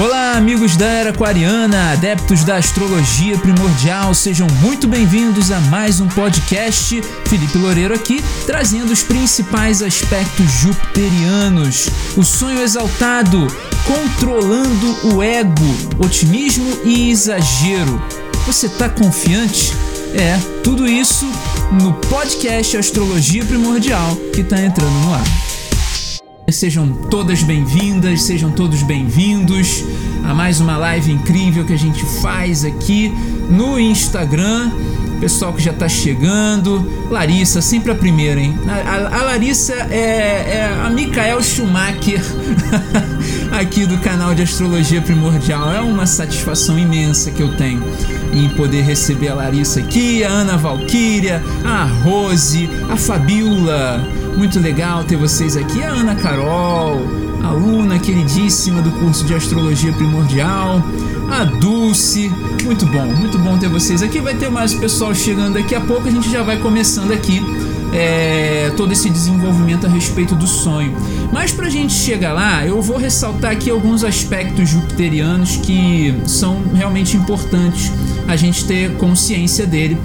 Olá, amigos da Era Aquariana, adeptos da astrologia primordial, sejam muito bem-vindos a mais um podcast. Felipe Loureiro aqui, trazendo os principais aspectos jupiterianos. O sonho exaltado, controlando o ego, otimismo e exagero. Você tá confiante? É, tudo isso no podcast Astrologia Primordial que tá entrando no ar. Sejam todas bem-vindas, sejam todos bem-vindos a mais uma live incrível que a gente faz aqui no Instagram. Pessoal que já está chegando, Larissa, sempre a primeira, hein? A, a, a Larissa é, é, a Mikael Schumacher aqui do canal de Astrologia Primordial. É uma satisfação imensa que eu tenho em poder receber a Larissa aqui, a Ana Valquíria, a Rose, a Fabiola. Muito legal ter vocês aqui, a Ana Carol, aluna queridíssima do curso de Astrologia Primordial, a Dulce. Muito bom, muito bom ter vocês aqui. Vai ter mais pessoal chegando daqui a pouco, a gente já vai começando aqui é, todo esse desenvolvimento a respeito do sonho. Mas para a gente chegar lá, eu vou ressaltar aqui alguns aspectos jupiterianos que são realmente importantes a gente ter consciência dele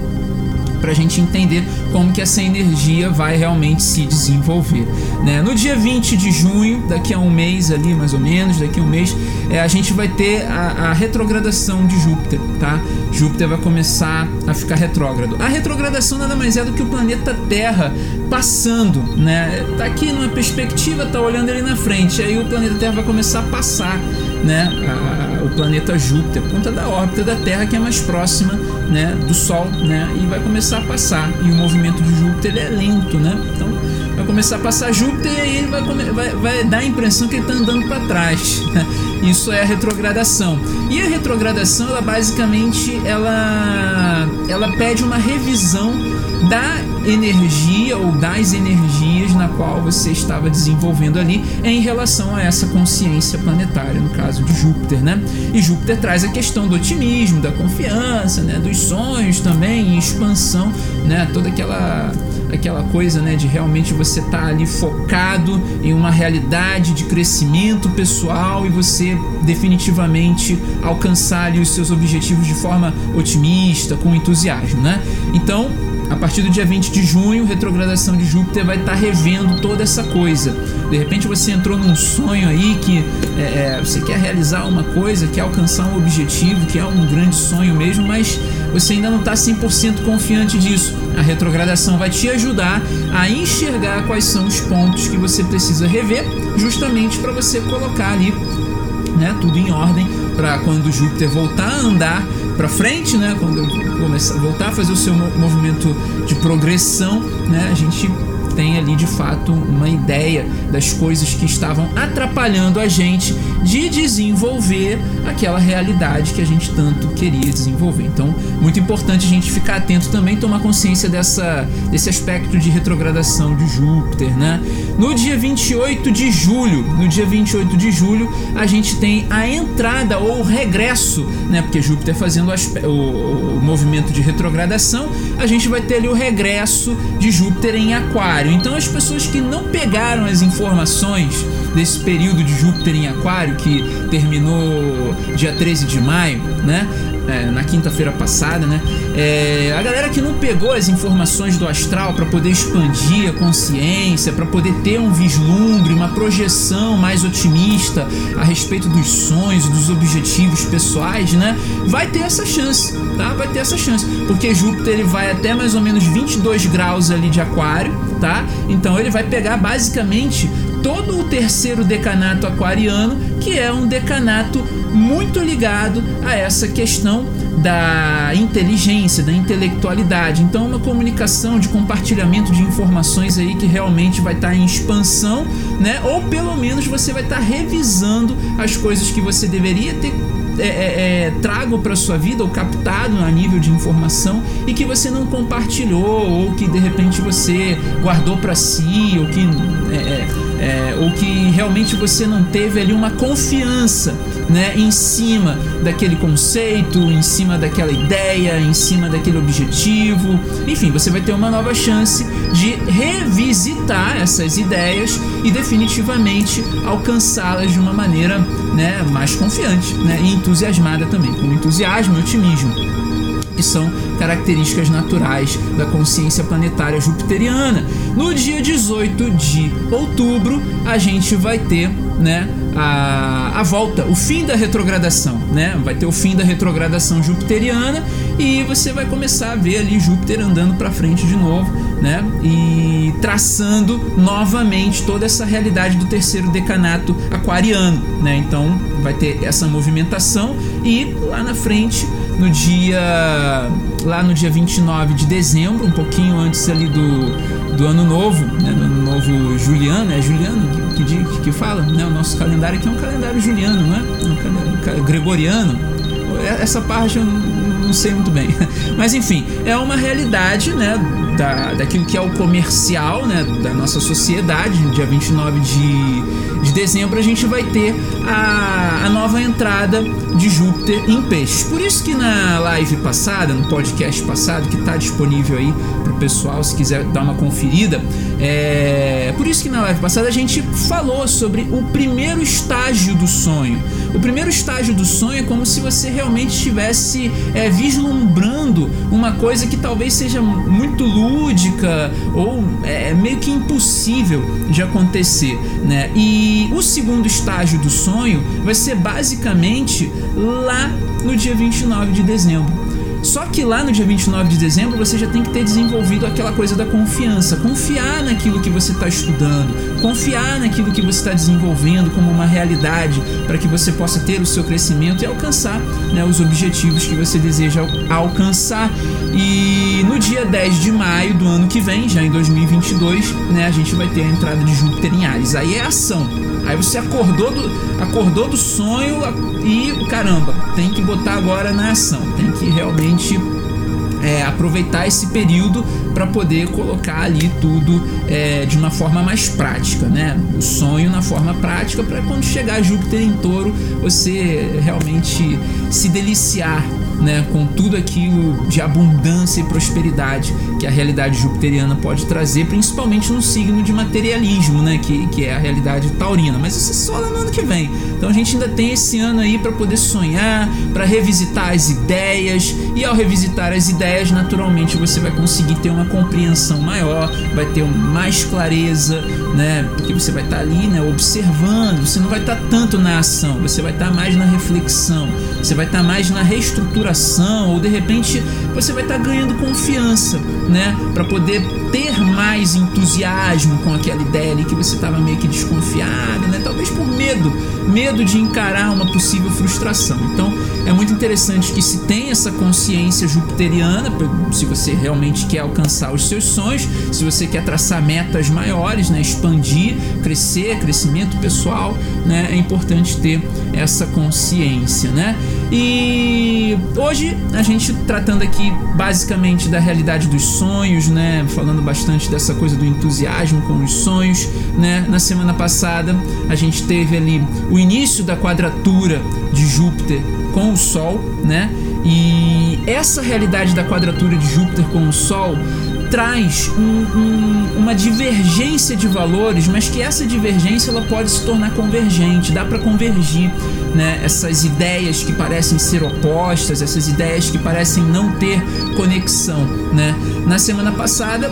para a gente entender como que essa energia vai realmente se desenvolver. Né? No dia 20 de junho, daqui a um mês ali mais ou menos, daqui a um mês, é, a gente vai ter a, a, retrogradação de Júpiter, tá? Júpiter vai começar a ficar retrógrado. A retrogradação nada mais é do que o planeta Terra passando, né? Tá aqui numa perspectiva, tá olhando ele na frente, aí o planeta Terra vai começar a passar, né? A, o planeta Júpiter, por conta da órbita da Terra que é mais próxima, né? Do Sol, né? E vai começar a passar. E o movimento de Júpiter é lento, né? Então vai começar a passar Júpiter e aí ele vai, vai, vai dar a impressão que ele está andando para trás. Isso é a retrogradação. E a retrogradação, ela basicamente ela, ela pede uma revisão da energia ou das energias na qual você estava desenvolvendo ali em relação a essa consciência planetária, no caso de Júpiter, né? E Júpiter traz a questão do otimismo, da confiança, né? Dos sonhos também, expansão, né? Toda aquela aquela coisa, né, de realmente você tá ali focado em uma realidade de crescimento pessoal e você definitivamente alcançar ali os seus objetivos de forma otimista, com entusiasmo, né? Então, a partir do dia 20 de junho, retrogradação de Júpiter vai estar tá revendo toda essa coisa. De repente você entrou num sonho aí que é, é você quer realizar uma coisa, quer alcançar um objetivo, que é um grande sonho mesmo, mas você ainda não está 100% confiante disso. A retrogradação vai te ajudar a enxergar quais são os pontos que você precisa rever, justamente para você colocar ali né, tudo em ordem para quando Júpiter voltar a andar para frente, né, quando começar voltar a fazer o seu movimento de progressão, né, a gente tem ali de fato uma ideia das coisas que estavam atrapalhando a gente de desenvolver aquela realidade que a gente tanto queria desenvolver. Então, muito importante a gente ficar atento também, tomar consciência dessa, desse aspecto de retrogradação de Júpiter, né? No dia 28 de julho, no dia 28 de julho, a gente tem a entrada ou regresso, né? Porque Júpiter fazendo o, o, o movimento de retrogradação, a gente vai ter ali o regresso de Júpiter em Aquário. Aquário. Então as pessoas que não pegaram as informações desse período de Júpiter em Aquário, que terminou dia 13 de maio, né? É, na quinta-feira passada, né? É, a galera que não pegou as informações do astral para poder expandir a consciência, para poder ter um vislumbre, uma projeção mais otimista a respeito dos sonhos, dos objetivos pessoais, né? Vai ter essa chance, tá? Vai ter essa chance, porque Júpiter ele vai até mais ou menos 22 graus ali de Aquário, tá? Então ele vai pegar basicamente todo o terceiro decanato aquariano, que é um decanato muito ligado a essa questão da inteligência, da intelectualidade. Então, uma comunicação de compartilhamento de informações aí que realmente vai estar tá em expansão, né? Ou pelo menos você vai estar tá revisando as coisas que você deveria ter é, é, é, trago para sua vida ou captado a nível de informação e que você não compartilhou ou que de repente você guardou para si ou que é, ou que realmente você não teve ali uma confiança né, em cima daquele conceito, em cima daquela ideia, em cima daquele objetivo. Enfim, você vai ter uma nova chance de revisitar essas ideias e definitivamente alcançá-las de uma maneira né, mais confiante né, e entusiasmada também, com entusiasmo e otimismo que são características naturais da consciência planetária jupiteriana. No dia 18 de outubro, a gente vai ter, né, a, a volta, o fim da retrogradação, né? Vai ter o fim da retrogradação jupiteriana e você vai começar a ver ali Júpiter andando para frente de novo, né? E traçando novamente toda essa realidade do terceiro decanato aquariano, né? Então vai ter essa movimentação e lá na frente no dia lá no dia 29 de dezembro, um pouquinho antes ali do, do ano novo, né, no ano novo juliano, é juliano que, que, que fala, né, o nosso calendário aqui é um calendário juliano, não é? é um calendário gregoriano. Essa parte eu não sei muito bem. Mas enfim, é uma realidade, né, da, daquilo que é o comercial, né, da nossa sociedade, no dia 29 de, de dezembro a gente vai ter a, a nova entrada de Júpiter em peixes. Por isso que na live passada, no podcast passado, que está disponível aí pro pessoal, se quiser dar uma conferida, é por isso que na live passada a gente falou sobre o primeiro estágio do sonho. O primeiro estágio do sonho é como se você realmente estivesse é, vislumbrando uma coisa que talvez seja muito lúdica ou é, meio que impossível de acontecer, né? E o segundo estágio do sonho vai ser basicamente lá no dia 29 de dezembro. Só que lá no dia 29 de dezembro você já tem que ter desenvolvido aquela coisa da confiança, confiar naquilo que você está estudando, confiar naquilo que você está desenvolvendo como uma realidade para que você possa ter o seu crescimento e alcançar né, os objetivos que você deseja alcançar. E no dia 10 de maio do ano que vem, já em 2022, né, a gente vai ter a entrada de Júpiter em Ares. Aí é ação. Aí você acordou do, acordou do sonho e caramba, tem que botar agora na ação, tem que realmente é, aproveitar esse período para poder colocar ali tudo é, de uma forma mais prática, né? O sonho na forma prática para quando chegar Júpiter em Touro você realmente se deliciar né, com tudo aquilo de abundância e prosperidade que a realidade jupiteriana pode trazer, principalmente no signo de materialismo, né, que, que é a realidade taurina. Mas isso é só no ano que vem. Então a gente ainda tem esse ano aí para poder sonhar, para revisitar as ideias, e ao revisitar as ideias, naturalmente você vai conseguir ter uma compreensão maior, vai ter mais clareza, né, porque você vai estar tá ali, né, observando, você não vai estar tá tanto na ação, você vai estar tá mais na reflexão, você vai estar tá mais na reestruturação, ou de repente você vai estar tá ganhando confiança, né? Para poder ter mais entusiasmo com aquela ideia ali que você estava meio que desconfiado, né? Talvez por medo, medo de encarar uma possível frustração. Então é muito interessante que se tenha essa consciência jupiteriana, se você realmente quer alcançar os seus sonhos, se você quer traçar metas maiores, né? Expandir, crescer, crescimento pessoal, né? É importante ter essa consciência, né? E hoje a gente tratando aqui basicamente da realidade dos sonhos, né? Falando bastante dessa coisa do entusiasmo com os sonhos, né? Na semana passada a gente teve ali o início da quadratura de Júpiter com o Sol, né? E essa realidade da quadratura de Júpiter com o Sol traz um, um, uma divergência de valores, mas que essa divergência ela pode se tornar convergente, dá para convergir, né? Essas ideias que parecem ser opostas, essas ideias que parecem não ter conexão, né? Na semana passada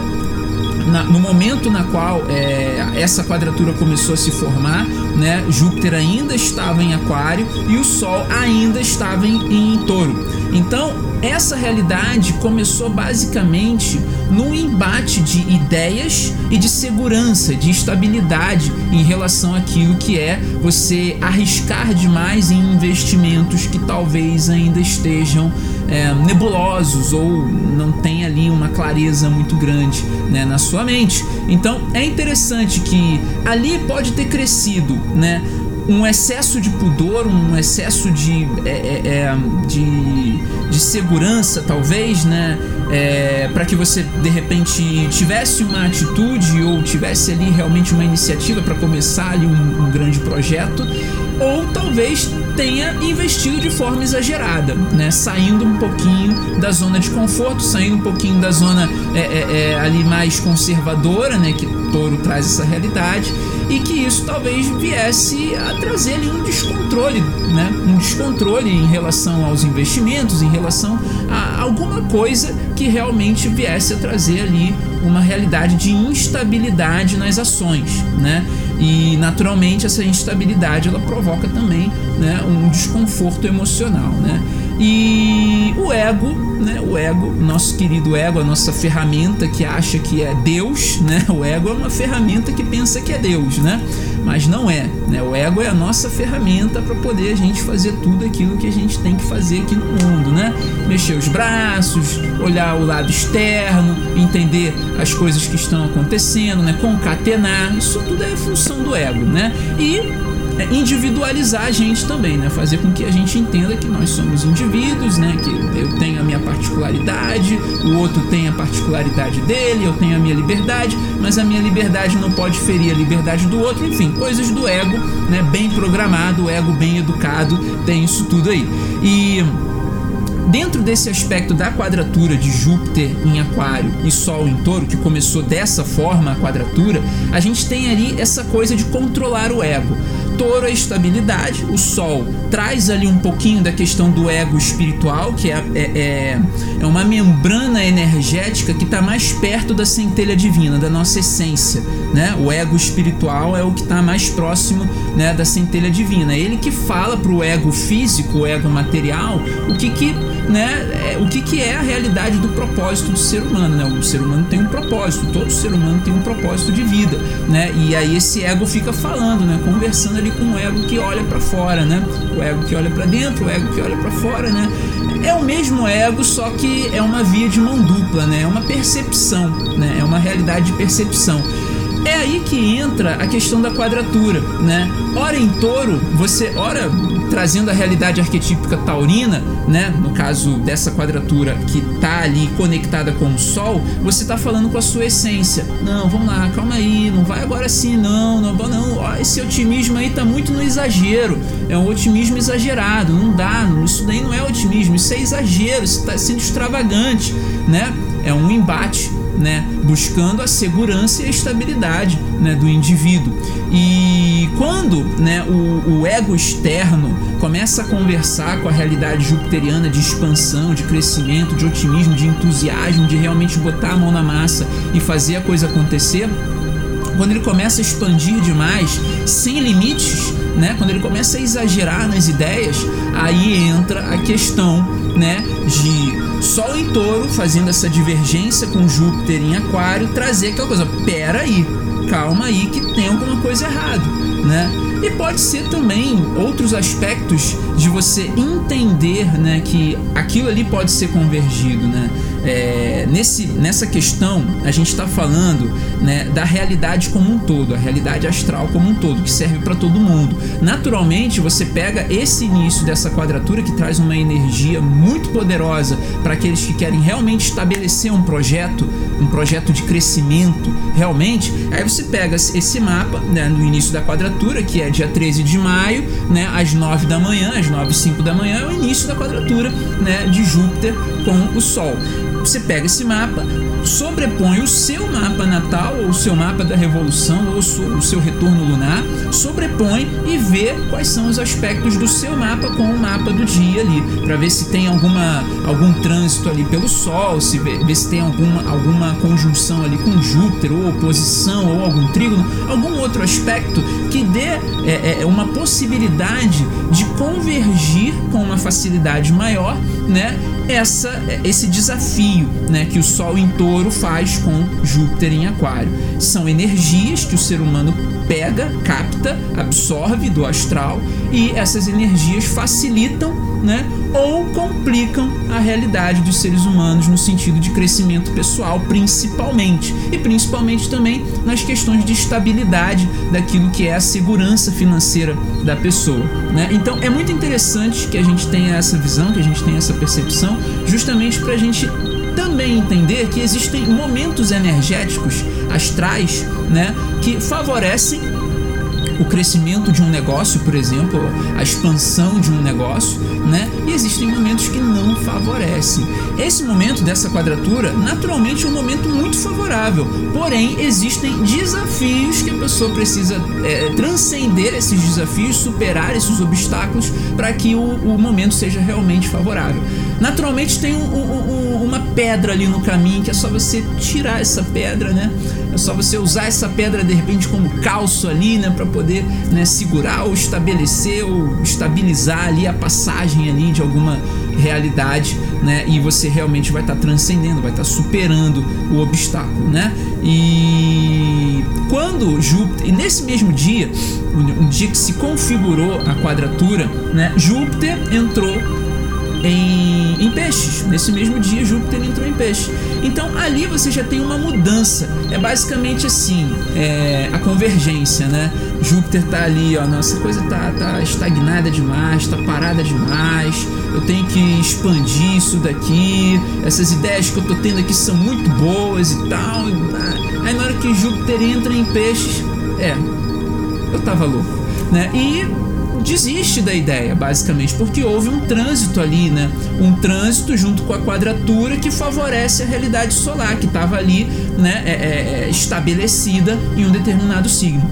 na, no momento na qual é, essa quadratura começou a se formar, né, Júpiter ainda estava em Aquário e o Sol ainda estava em, em Touro. Então, essa realidade começou basicamente num embate de ideias e de segurança, de estabilidade em relação àquilo que é você arriscar demais em investimentos que talvez ainda estejam é, nebulosos ou não tem ali uma clareza muito grande né, na sua mente. Então é interessante que ali pode ter crescido, né? Um excesso de pudor, um excesso de, é, é, é de, de, segurança, talvez, né? É, para que você de repente tivesse uma atitude ou tivesse ali realmente uma iniciativa para começar ali um, um grande projeto ou talvez tenha investido de forma exagerada, né? Saindo um pouquinho da zona de conforto, saindo um pouquinho da zona é, é, é, ali mais conservadora, né? Que touro traz essa realidade e que isso talvez viesse a trazer ali um descontrole, né? Um descontrole em relação aos investimentos, em relação a alguma coisa que realmente viesse a trazer ali uma realidade de instabilidade nas ações, né? E naturalmente essa instabilidade ela provoca também né, um desconforto emocional, né? E o ego, né? O ego, nosso querido ego, a nossa ferramenta que acha que é Deus, né? O ego é uma ferramenta que pensa que é Deus, né? Mas não é, né? O ego é a nossa ferramenta para poder a gente fazer tudo aquilo que a gente tem que fazer aqui no mundo, né? Mexer os braços, olhar o lado externo, entender as coisas que estão acontecendo, né? Concatenar, isso tudo é função do ego, né? E é individualizar a gente também, né? Fazer com que a gente entenda que nós somos indivíduos, né? Que eu tenho a minha particularidade, o outro tem a particularidade dele, eu tenho a minha liberdade, mas a minha liberdade não pode ferir a liberdade do outro, enfim, coisas do ego, né? Bem programado, o ego bem educado, tem isso tudo aí. E Dentro desse aspecto da quadratura de Júpiter em Aquário e Sol em Touro, que começou dessa forma a quadratura, a gente tem ali essa coisa de controlar o ego touro é estabilidade, o sol traz ali um pouquinho da questão do ego espiritual, que é, é, é, é uma membrana energética que está mais perto da centelha divina, da nossa essência. Né? O ego espiritual é o que está mais próximo né, da centelha divina. Ele que fala para o ego físico, o ego material, o que, que, né, é, o que, que é a realidade do propósito do ser humano. Né? O ser humano tem um propósito, todo ser humano tem um propósito de vida. Né? E aí esse ego fica falando, né, conversando ali com o ego que olha para fora, né? O ego que olha para dentro, o ego que olha para fora, né? É o mesmo ego, só que é uma via de mão dupla, né? É uma percepção, né? É uma realidade de percepção. É aí que entra a questão da quadratura, né? Ora em touro, você, ora trazendo a realidade arquetípica taurina, né? No caso dessa quadratura que tá ali conectada com o sol, você tá falando com a sua essência. Não, vamos lá, calma aí, não vai agora assim, não, não, não. Ó, esse otimismo aí tá muito no exagero. É um otimismo exagerado, não dá, isso daí não é otimismo, isso é exagero, isso tá sendo extravagante, né? É um embate né, buscando a segurança e a estabilidade né, do indivíduo. E quando né, o, o, ego externo começa a conversar com a realidade jupiteriana de expansão, de crescimento, de otimismo, de entusiasmo, de realmente botar a mão na massa e fazer a coisa acontecer, quando ele começa a expandir demais, sem limites, né? Quando ele começa a exagerar nas ideias, aí entra a questão, né, de Sol em Touro fazendo essa divergência com Júpiter em Aquário, trazer aquela coisa, pera aí, calma aí que tem alguma coisa errada, né? E pode ser também outros aspectos de você entender, né, que aquilo ali pode ser convergido, né? É, nesse, nessa questão, a gente está falando né, da realidade como um todo, a realidade astral como um todo, que serve para todo mundo. Naturalmente, você pega esse início dessa quadratura que traz uma energia muito poderosa para aqueles que querem realmente estabelecer um projeto, um projeto de crescimento, realmente. Aí você pega esse mapa né, no início da quadratura, que é dia 13 de maio, né, às 9 da manhã, às 9 e 5 da manhã, é o início da quadratura né, de Júpiter com o Sol. Você pega esse mapa, sobrepõe o seu mapa natal, ou o seu mapa da revolução, ou o seu retorno lunar, sobrepõe e vê quais são os aspectos do seu mapa com o mapa do dia ali, para ver se tem alguma, algum trânsito ali pelo Sol, se vê, se tem alguma, alguma conjunção ali com Júpiter, ou oposição, ou algum trígono, algum outro aspecto que dê é, é, é uma possibilidade de convergir com uma facilidade maior, né? Essa, esse desafio né, que o Sol em touro faz com Júpiter em Aquário. São energias que o ser humano pega, capta, absorve do astral e essas energias facilitam né, ou complicam a realidade dos seres humanos no sentido de crescimento pessoal, principalmente, e principalmente também nas questões de estabilidade daquilo que é a segurança financeira da pessoa. Né? Então é muito interessante que a gente tenha essa visão, que a gente tenha essa percepção, justamente para a gente também entender que existem momentos energéticos astrais né, que favorecem o crescimento de um negócio, por exemplo, a expansão de um negócio, né? E existem momentos que não favorecem. Esse momento dessa quadratura, naturalmente, é um momento muito favorável, porém existem desafios que a pessoa precisa é, transcender esses desafios, superar esses obstáculos para que o, o, momento seja realmente favorável. Naturalmente tem um, um, uma pedra ali no caminho que é só você tirar essa pedra, né? É só você usar essa pedra de repente como calço ali, né, para poder né, segurar ou estabelecer ou estabilizar ali a passagem ali de alguma realidade, né? E você realmente vai estar tá transcendendo, vai estar tá superando o obstáculo, né? E quando Júpiter, e nesse mesmo dia, um dia que se configurou a quadratura, né? Júpiter entrou em, em peixes. Nesse mesmo dia, Júpiter entrou em peixe. Então ali você já tem uma mudança. É basicamente assim: é, a convergência, né? Júpiter tá ali, ó, nossa coisa tá, tá estagnada demais, tá parada demais. Eu tenho que expandir isso daqui. Essas ideias que eu tô tendo aqui são muito boas e tal. Aí na hora que Júpiter entra em peixes, é, eu tava louco, né? E desiste da ideia, basicamente, porque houve um trânsito ali, né? Um trânsito junto com a quadratura que favorece a realidade solar, que estava ali, né? É, é, é, estabelecida em um determinado signo.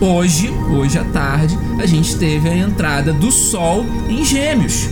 Hoje, hoje à tarde, a gente teve a entrada do Sol em Gêmeos.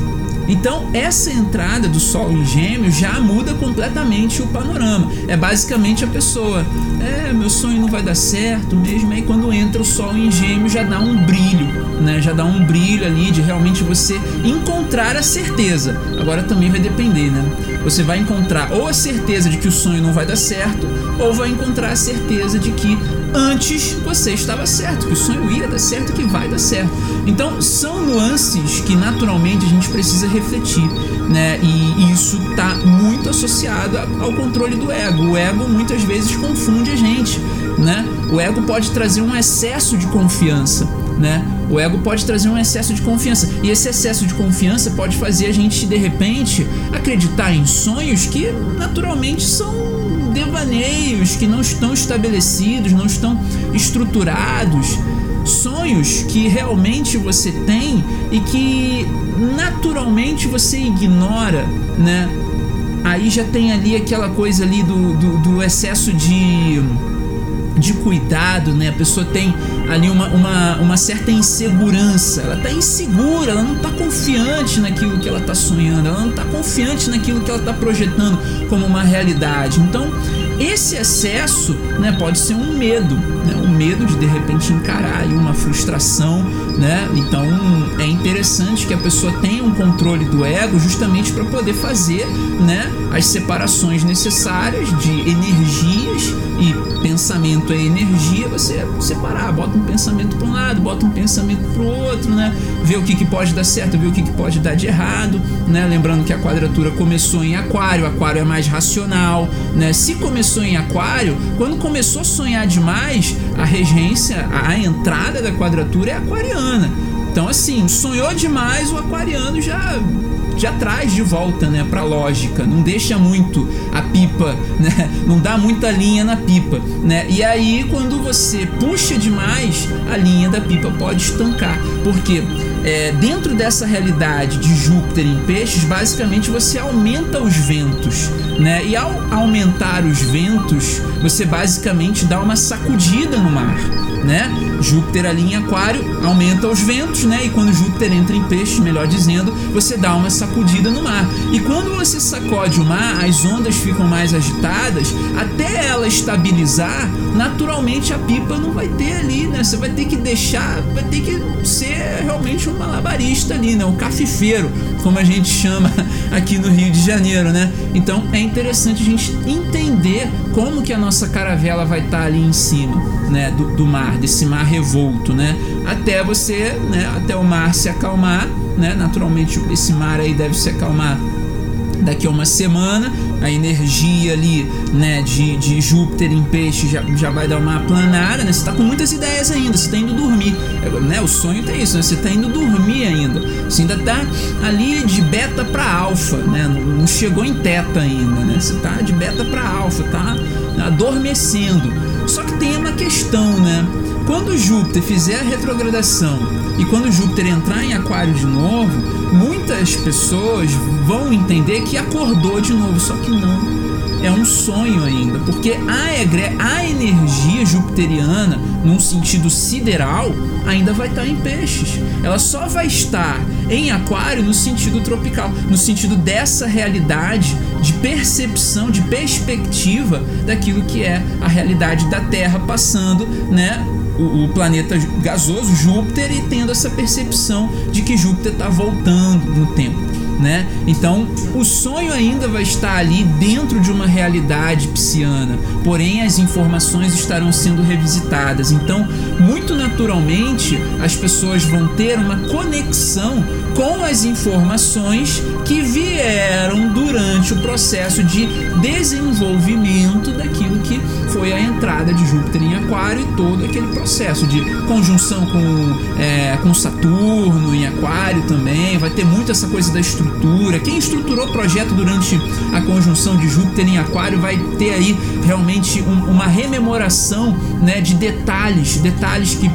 Então, essa entrada do Sol em Gêmeos já muda completamente o panorama. É basicamente a pessoa, é, meu sonho não vai dar certo mesmo. Aí, quando entra o Sol em Gêmeos, já dá um brilho, né? Já dá um brilho ali de realmente você encontrar a certeza. Agora também vai depender, né? Você vai encontrar ou a certeza de que o sonho não vai dar certo, ou vai encontrar a certeza de que antes você estava certo, que o sonho ia dar certo, que vai dar certo. Então são nuances que naturalmente a gente precisa refletir, né? E isso está muito associado ao controle do ego. O ego muitas vezes confunde a gente, né? O ego pode trazer um excesso de confiança, né? O ego pode trazer um excesso de confiança e esse excesso de confiança pode fazer a gente de repente acreditar em sonhos que naturalmente são devaneios que não estão estabelecidos, não estão estruturados, sonhos que realmente você tem e que naturalmente você ignora, né? Aí já tem ali aquela coisa ali do, do, do excesso de de cuidado, né? A pessoa tem ali uma, uma, uma certa insegurança, ela tá insegura, ela não tá confiante naquilo que ela tá sonhando, ela não tá confiante naquilo que ela tá projetando como uma realidade. Então, esse excesso né, pode ser um medo, né, um medo de de repente encarar uma frustração. Né? Então é interessante que a pessoa tenha um controle do ego justamente para poder fazer né, as separações necessárias de energias e pensamento é energia, você separar, bota um pensamento para um lado, bota um pensamento para o outro, né? Ver o que, que pode dar certo, ver o que, que pode dar de errado, né? Lembrando que a quadratura começou em aquário, aquário é mais racional, né? Se começou em aquário, quando começou a sonhar demais, a regência, a entrada da quadratura é aquariana. Então, assim, sonhou demais, o aquariano já já traz de volta, né, para lógica, não deixa muito a pipa, né, não dá muita linha na pipa, né? E aí quando você puxa demais, a linha da pipa pode estancar, porque é, dentro dessa realidade de Júpiter em peixes, basicamente você aumenta os ventos, né? E ao aumentar os ventos, você basicamente dá uma sacudida no mar né? Júpiter ali em Aquário aumenta os ventos, né? E quando Júpiter entra em Peixes, melhor dizendo, você dá uma sacudida no mar. E quando você sacode o mar, as ondas ficam mais agitadas, até ela estabilizar, naturalmente a pipa não vai ter ali, né? Você vai ter que deixar, vai ter que ser realmente um malabarista ali, né? Um cafifeiro, como a gente chama aqui no Rio de Janeiro, né? Então é interessante a gente entender como que a nossa caravela vai estar tá ali em cima, né? Do, do mar desse mar revolto, né? Até você, né? Até o mar se acalmar, né? Naturalmente esse mar aí deve se acalmar daqui a uma semana, a energia ali, né, de, de Júpiter em peixe já, já vai dar uma aplanada, né? Você tá com muitas ideias ainda, você tá indo dormir, é, né? O sonho tem isso, né? Você tá indo dormir ainda. Você ainda tá ali de beta para alfa, né? Não, não, chegou em teta ainda, né? Você tá de beta para alfa, tá adormecendo Só que tem uma questão, né? Quando Júpiter fizer a retrogradação e quando Júpiter entrar em Aquário de novo, muitas pessoas vão entender que acordou de novo, só que não. É um sonho ainda, porque a, egre, a energia jupiteriana, num sentido sideral, ainda vai estar em peixes. Ela só vai estar em aquário no sentido tropical, no sentido dessa realidade de percepção, de perspectiva daquilo que é a realidade da Terra passando, né, o, o, planeta gasoso Júpiter e tendo essa percepção de que Júpiter está voltando no tempo né? Então, o sonho ainda vai estar ali dentro de uma realidade psiana, porém as informações estarão sendo revisitadas. Então, muito naturalmente, as pessoas vão ter uma conexão com as informações que vieram durante o processo de desenvolvimento daquilo que foi a entrada de Júpiter em Aquário e todo aquele processo de conjunção com, é, com Saturno em Aquário também. Vai ter muito essa coisa da estrutura. Quem estruturou o projeto durante a conjunção de Júpiter em Aquário vai ter aí realmente um, uma rememoração né, de detalhes, detalhes que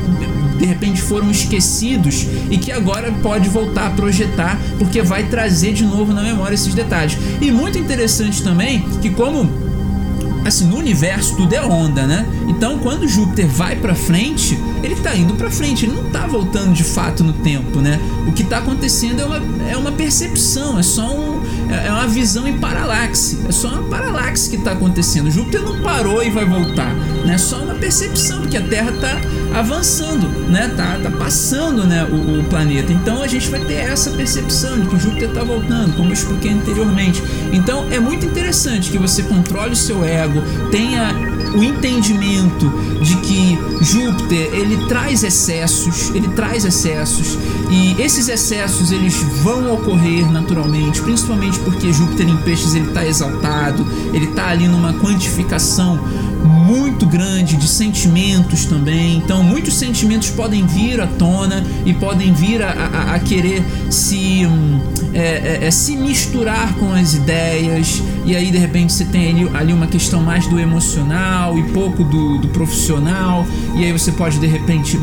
de repente foram esquecidos e que agora pode voltar a projetar porque vai trazer de novo na memória esses detalhes. E muito interessante também que como assim, no universo tudo é onda, né? Então, quando Júpiter vai para frente, ele tá indo para frente, ele não tá voltando de fato no tempo, né? O que tá acontecendo é uma, é uma percepção, é só um, é, é uma visão em paralaxe, é só uma paralaxe que tá acontecendo. Júpiter não parou e vai voltar, né? É só uma percepção, porque a Terra tá avançando, né? Tá, tá passando, né, o, o planeta. Então, a gente vai ter essa percepção de que Júpiter tá voltando, como eu expliquei anteriormente. Então, é muito interessante que você controle o seu ego, tenha o entendimento de que Júpiter ele traz excessos, ele traz excessos e esses excessos eles vão ocorrer naturalmente, principalmente porque Júpiter em peixes ele está exaltado, ele está ali numa quantificação muito grande de sentimentos também. Então, muitos sentimentos podem vir à tona e podem vir a, a, a querer se, hum, é, é, é, se misturar com as ideias. E aí, de repente, você tem ali, ali uma questão mais do emocional e pouco do, do profissional. E aí, você pode, de repente,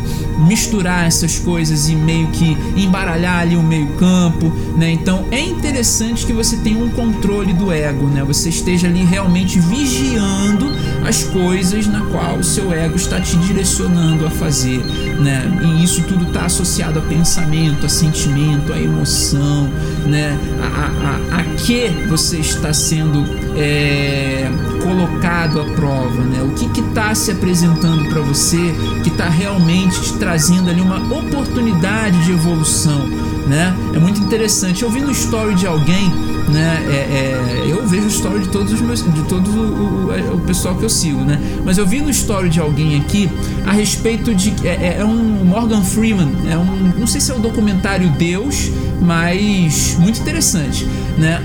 misturar essas coisas e meio que embaralhar ali o meio-campo. Né? Então, é interessante que você tenha um controle do ego, né? você esteja ali realmente vigiando as coisas na qual o seu ego está te direcionando a fazer, né? E isso tudo está associado a pensamento, a sentimento, a emoção, né? A, a, a, a que você está sendo é, colocado à prova, né? O que está se apresentando para você que está realmente te trazendo ali uma oportunidade de evolução, né? É muito interessante. Eu vi no story de alguém, né? É, é, eu vejo o story de todos os meus, de todo o, o, o, pessoal que eu sigo, né? Mas eu vi no story de alguém aqui a respeito de é, é, é um Morgan Freeman, é um, não sei se é o documentário Deus, mas muito interessante, né?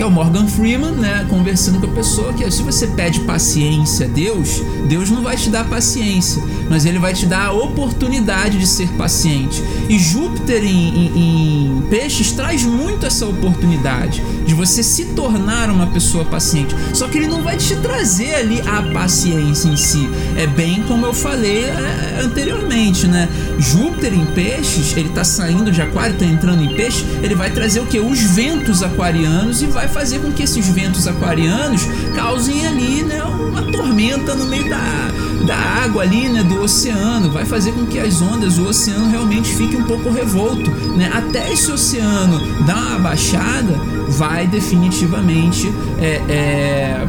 Que é o Morgan Freeman, né, conversando com a pessoa que se você pede paciência a Deus, Deus não vai te dar paciência, mas ele vai te dar a oportunidade de ser paciente. E Júpiter em, em, em peixes traz muito essa oportunidade de você se tornar uma pessoa paciente. Só que ele não vai te trazer ali a paciência em si. É bem como eu falei é, anteriormente, né? Júpiter em peixes, ele tá saindo de aquário, tá entrando em peixe, ele vai trazer o que? Os ventos aquarianos e vai fazer com que esses ventos aquarianos causem ali, né, uma tormenta no meio da, da água ali, né, do oceano, vai fazer com que as ondas, o oceano realmente fique um pouco revolto, né? Até esse oceano dar uma baixada, vai definitivamente é, é,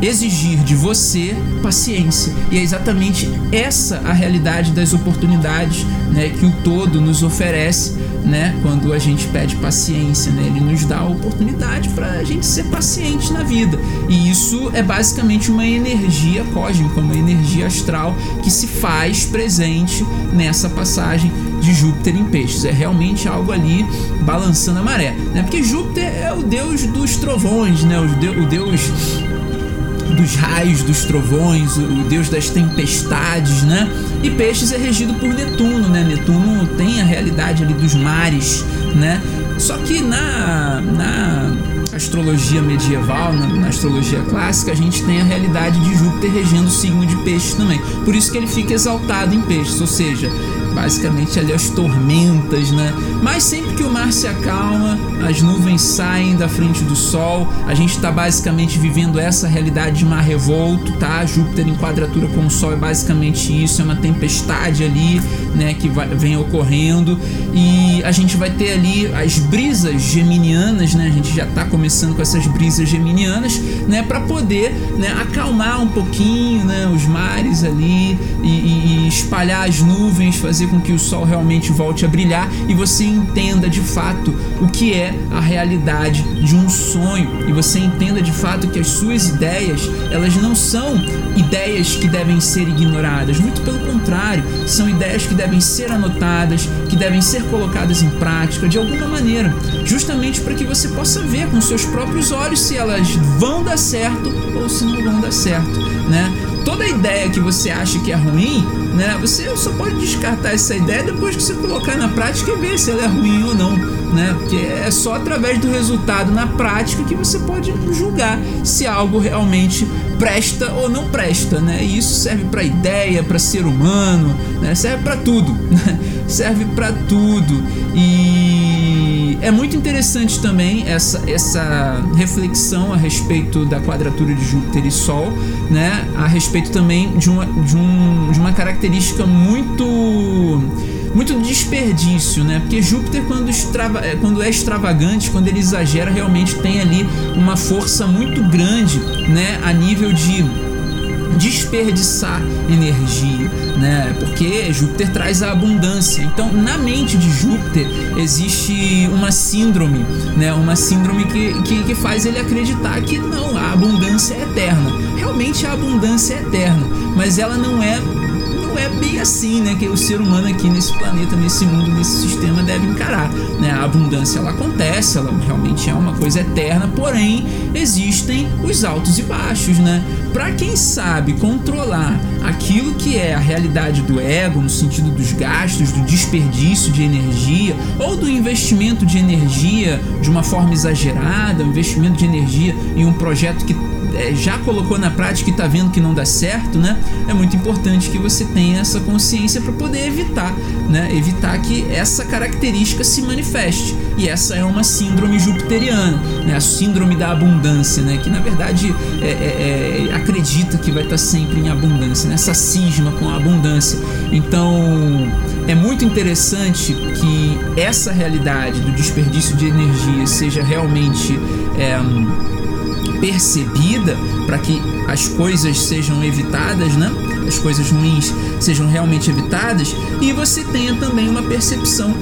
exigir de você paciência. E é exatamente essa a realidade das oportunidades né, que o todo nos oferece né, quando a gente pede paciência. Né, ele nos dá a oportunidade para a gente ser paciente na vida. E isso é basicamente uma energia cósmica, uma energia astral que se faz presente nessa passagem de Júpiter em peixes. É realmente algo ali balançando a maré. Né? Porque Júpiter é o deus dos trovões, né? o deus dos raios, dos trovões, o deus das tempestades, né? E Peixes é regido por Netuno, né? Netuno tem a realidade ali dos mares, né? Só que na, na astrologia medieval, na, na, astrologia clássica, a gente tem a realidade de Júpiter regendo o signo de peixes também. Por isso que ele fica exaltado em peixes, ou seja, basicamente ali as tormentas, né? Mas sempre que o mar se acalma, as nuvens saem da frente do sol, a gente está basicamente vivendo essa realidade de mar revolto, tá? Júpiter em quadratura com o sol é basicamente isso, é uma tempestade ali, né, que vai, vem ocorrendo e a gente vai ter ali as brisas geminianas, né? A gente já está começando com essas brisas geminianas, né, para poder, né, acalmar um pouquinho, né, os mares ali e, e espalhar as nuvens, fazer com que o sol realmente volte a brilhar e você entenda de fato o que é a realidade de um sonho e você entenda de fato que as suas ideias, elas não são ideias que devem ser ignoradas, muito pelo contrário, são ideias que devem ser anotadas, que devem ser colocadas em prática de alguma maneira, justamente para que você possa ver com seus próprios olhos se elas vão dar certo ou se não vão dar certo, né? Toda ideia que você acha que é ruim, né? Você só pode descartar essa ideia depois que você colocar na prática e ver se ela é ruim ou não, né? Porque é só através do resultado na prática que você pode julgar se algo realmente presta ou não presta, né? E isso serve para ideia, para ser humano, né? Serve para tudo, né? serve para tudo e é muito interessante também essa, essa reflexão a respeito da quadratura de Júpiter e Sol, né? A respeito também de uma, de um, de uma característica muito muito desperdício, né? Porque Júpiter, quando, extrava, é, quando é extravagante, quando ele exagera, realmente tem ali uma força muito grande, né? A nível de desperdiçar energia, né? Porque Júpiter traz a abundância. Então, na mente de Júpiter existe uma síndrome, né? Uma síndrome que, que, que faz ele acreditar que não, a abundância é eterna. Realmente a abundância é eterna, mas ela não é é bem assim, né, que o ser humano aqui nesse planeta, nesse mundo, nesse sistema deve encarar, né? A abundância ela acontece, ela realmente é uma coisa eterna, porém existem os altos e baixos, né? Para quem sabe controlar aquilo que é a realidade do ego, no sentido dos gastos, do desperdício de energia ou do investimento de energia de uma forma exagerada, investimento de energia em um projeto que é, já colocou na prática e está vendo que não dá certo, né? É muito importante que você tenha essa consciência para poder evitar, né? Evitar que essa característica se manifeste. E essa é uma síndrome jupiteriana, né? A síndrome da abundância, né? Que na verdade é, é, é acredita que vai estar sempre em abundância, nessa né? cisma com a abundância. Então é muito interessante que essa realidade do desperdício de energia seja realmente é, percebida para que as coisas sejam evitadas, né? As coisas ruins sejam realmente evitadas e você tenha também uma percepção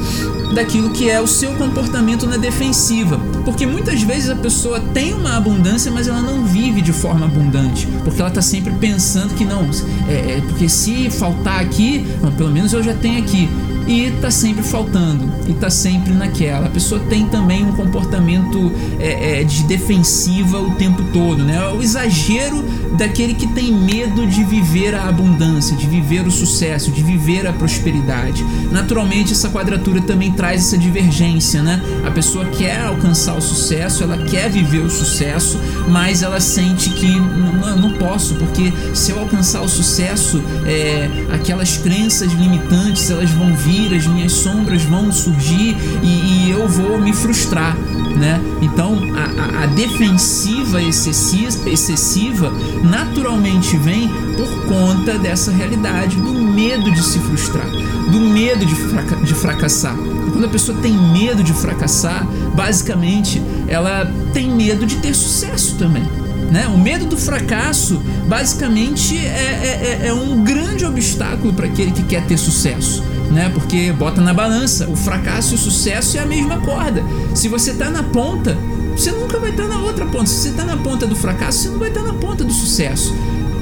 daquilo que é o seu comportamento na defensiva, porque muitas vezes a pessoa tem uma abundância, mas ela não vive de forma abundante, porque ela está sempre pensando que não, é, é, porque se faltar aqui, pelo menos eu já tenho aqui e tá sempre faltando e tá sempre naquela. A pessoa tem também um comportamento é, é, de defensiva o tempo todo, né? O exagero daquele que tem medo de viver a abundância, de viver o sucesso, de viver a prosperidade. Naturalmente, essa quadratura também traz essa divergência, né? A pessoa quer alcançar o sucesso, ela quer viver o sucesso, mas ela sente que não, não posso, porque se eu alcançar o sucesso, é, aquelas crenças limitantes elas vão vir as minhas sombras vão surgir e, e eu vou me frustrar, né? Então a, a defensiva excessiva, excessiva naturalmente vem por conta dessa realidade do medo de se frustrar, do medo de, fraca de fracassar. Quando a pessoa tem medo de fracassar, basicamente ela tem medo de ter sucesso também. Né? O medo do fracasso basicamente é, é, é um grande obstáculo para aquele que quer ter sucesso né? Porque bota na balança, o fracasso e o sucesso é a mesma corda. Se você tá na ponta, você nunca vai estar na outra ponta. Se você tá na ponta do fracasso, você não vai estar na ponta do sucesso.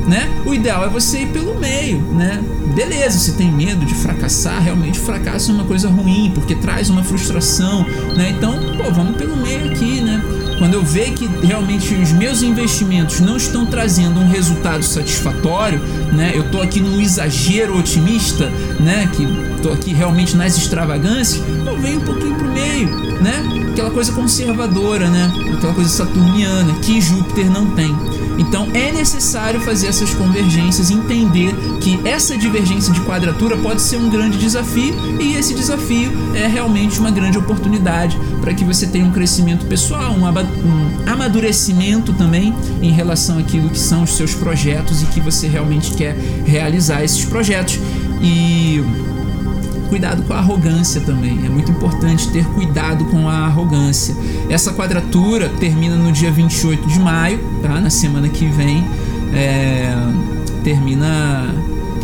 Né? O ideal é você ir pelo meio, né? Beleza, você tem medo de fracassar, realmente fracasso é uma coisa ruim, porque traz uma frustração, né? Então, pô, vamos pelo meio aqui, né? Quando eu ver que realmente os meus investimentos não estão trazendo um resultado satisfatório, né? Eu tô aqui num exagero otimista, né? Que tô aqui realmente nas extravagâncias, eu venho um pouquinho pro meio, né? Aquela coisa conservadora, né? Aquela coisa saturniana que Júpiter não tem. Então é necessário fazer essas convergências, entender que essa divergência de quadratura pode ser um grande desafio e esse desafio é realmente uma grande oportunidade para que você tenha um crescimento pessoal, um, um amadurecimento também em relação àquilo que são os seus projetos e que você realmente quer realizar esses projetos. E cuidado com a arrogância também. É muito importante ter cuidado com a arrogância. Essa quadratura termina no dia 28 de maio, tá? Na semana que vem. É, termina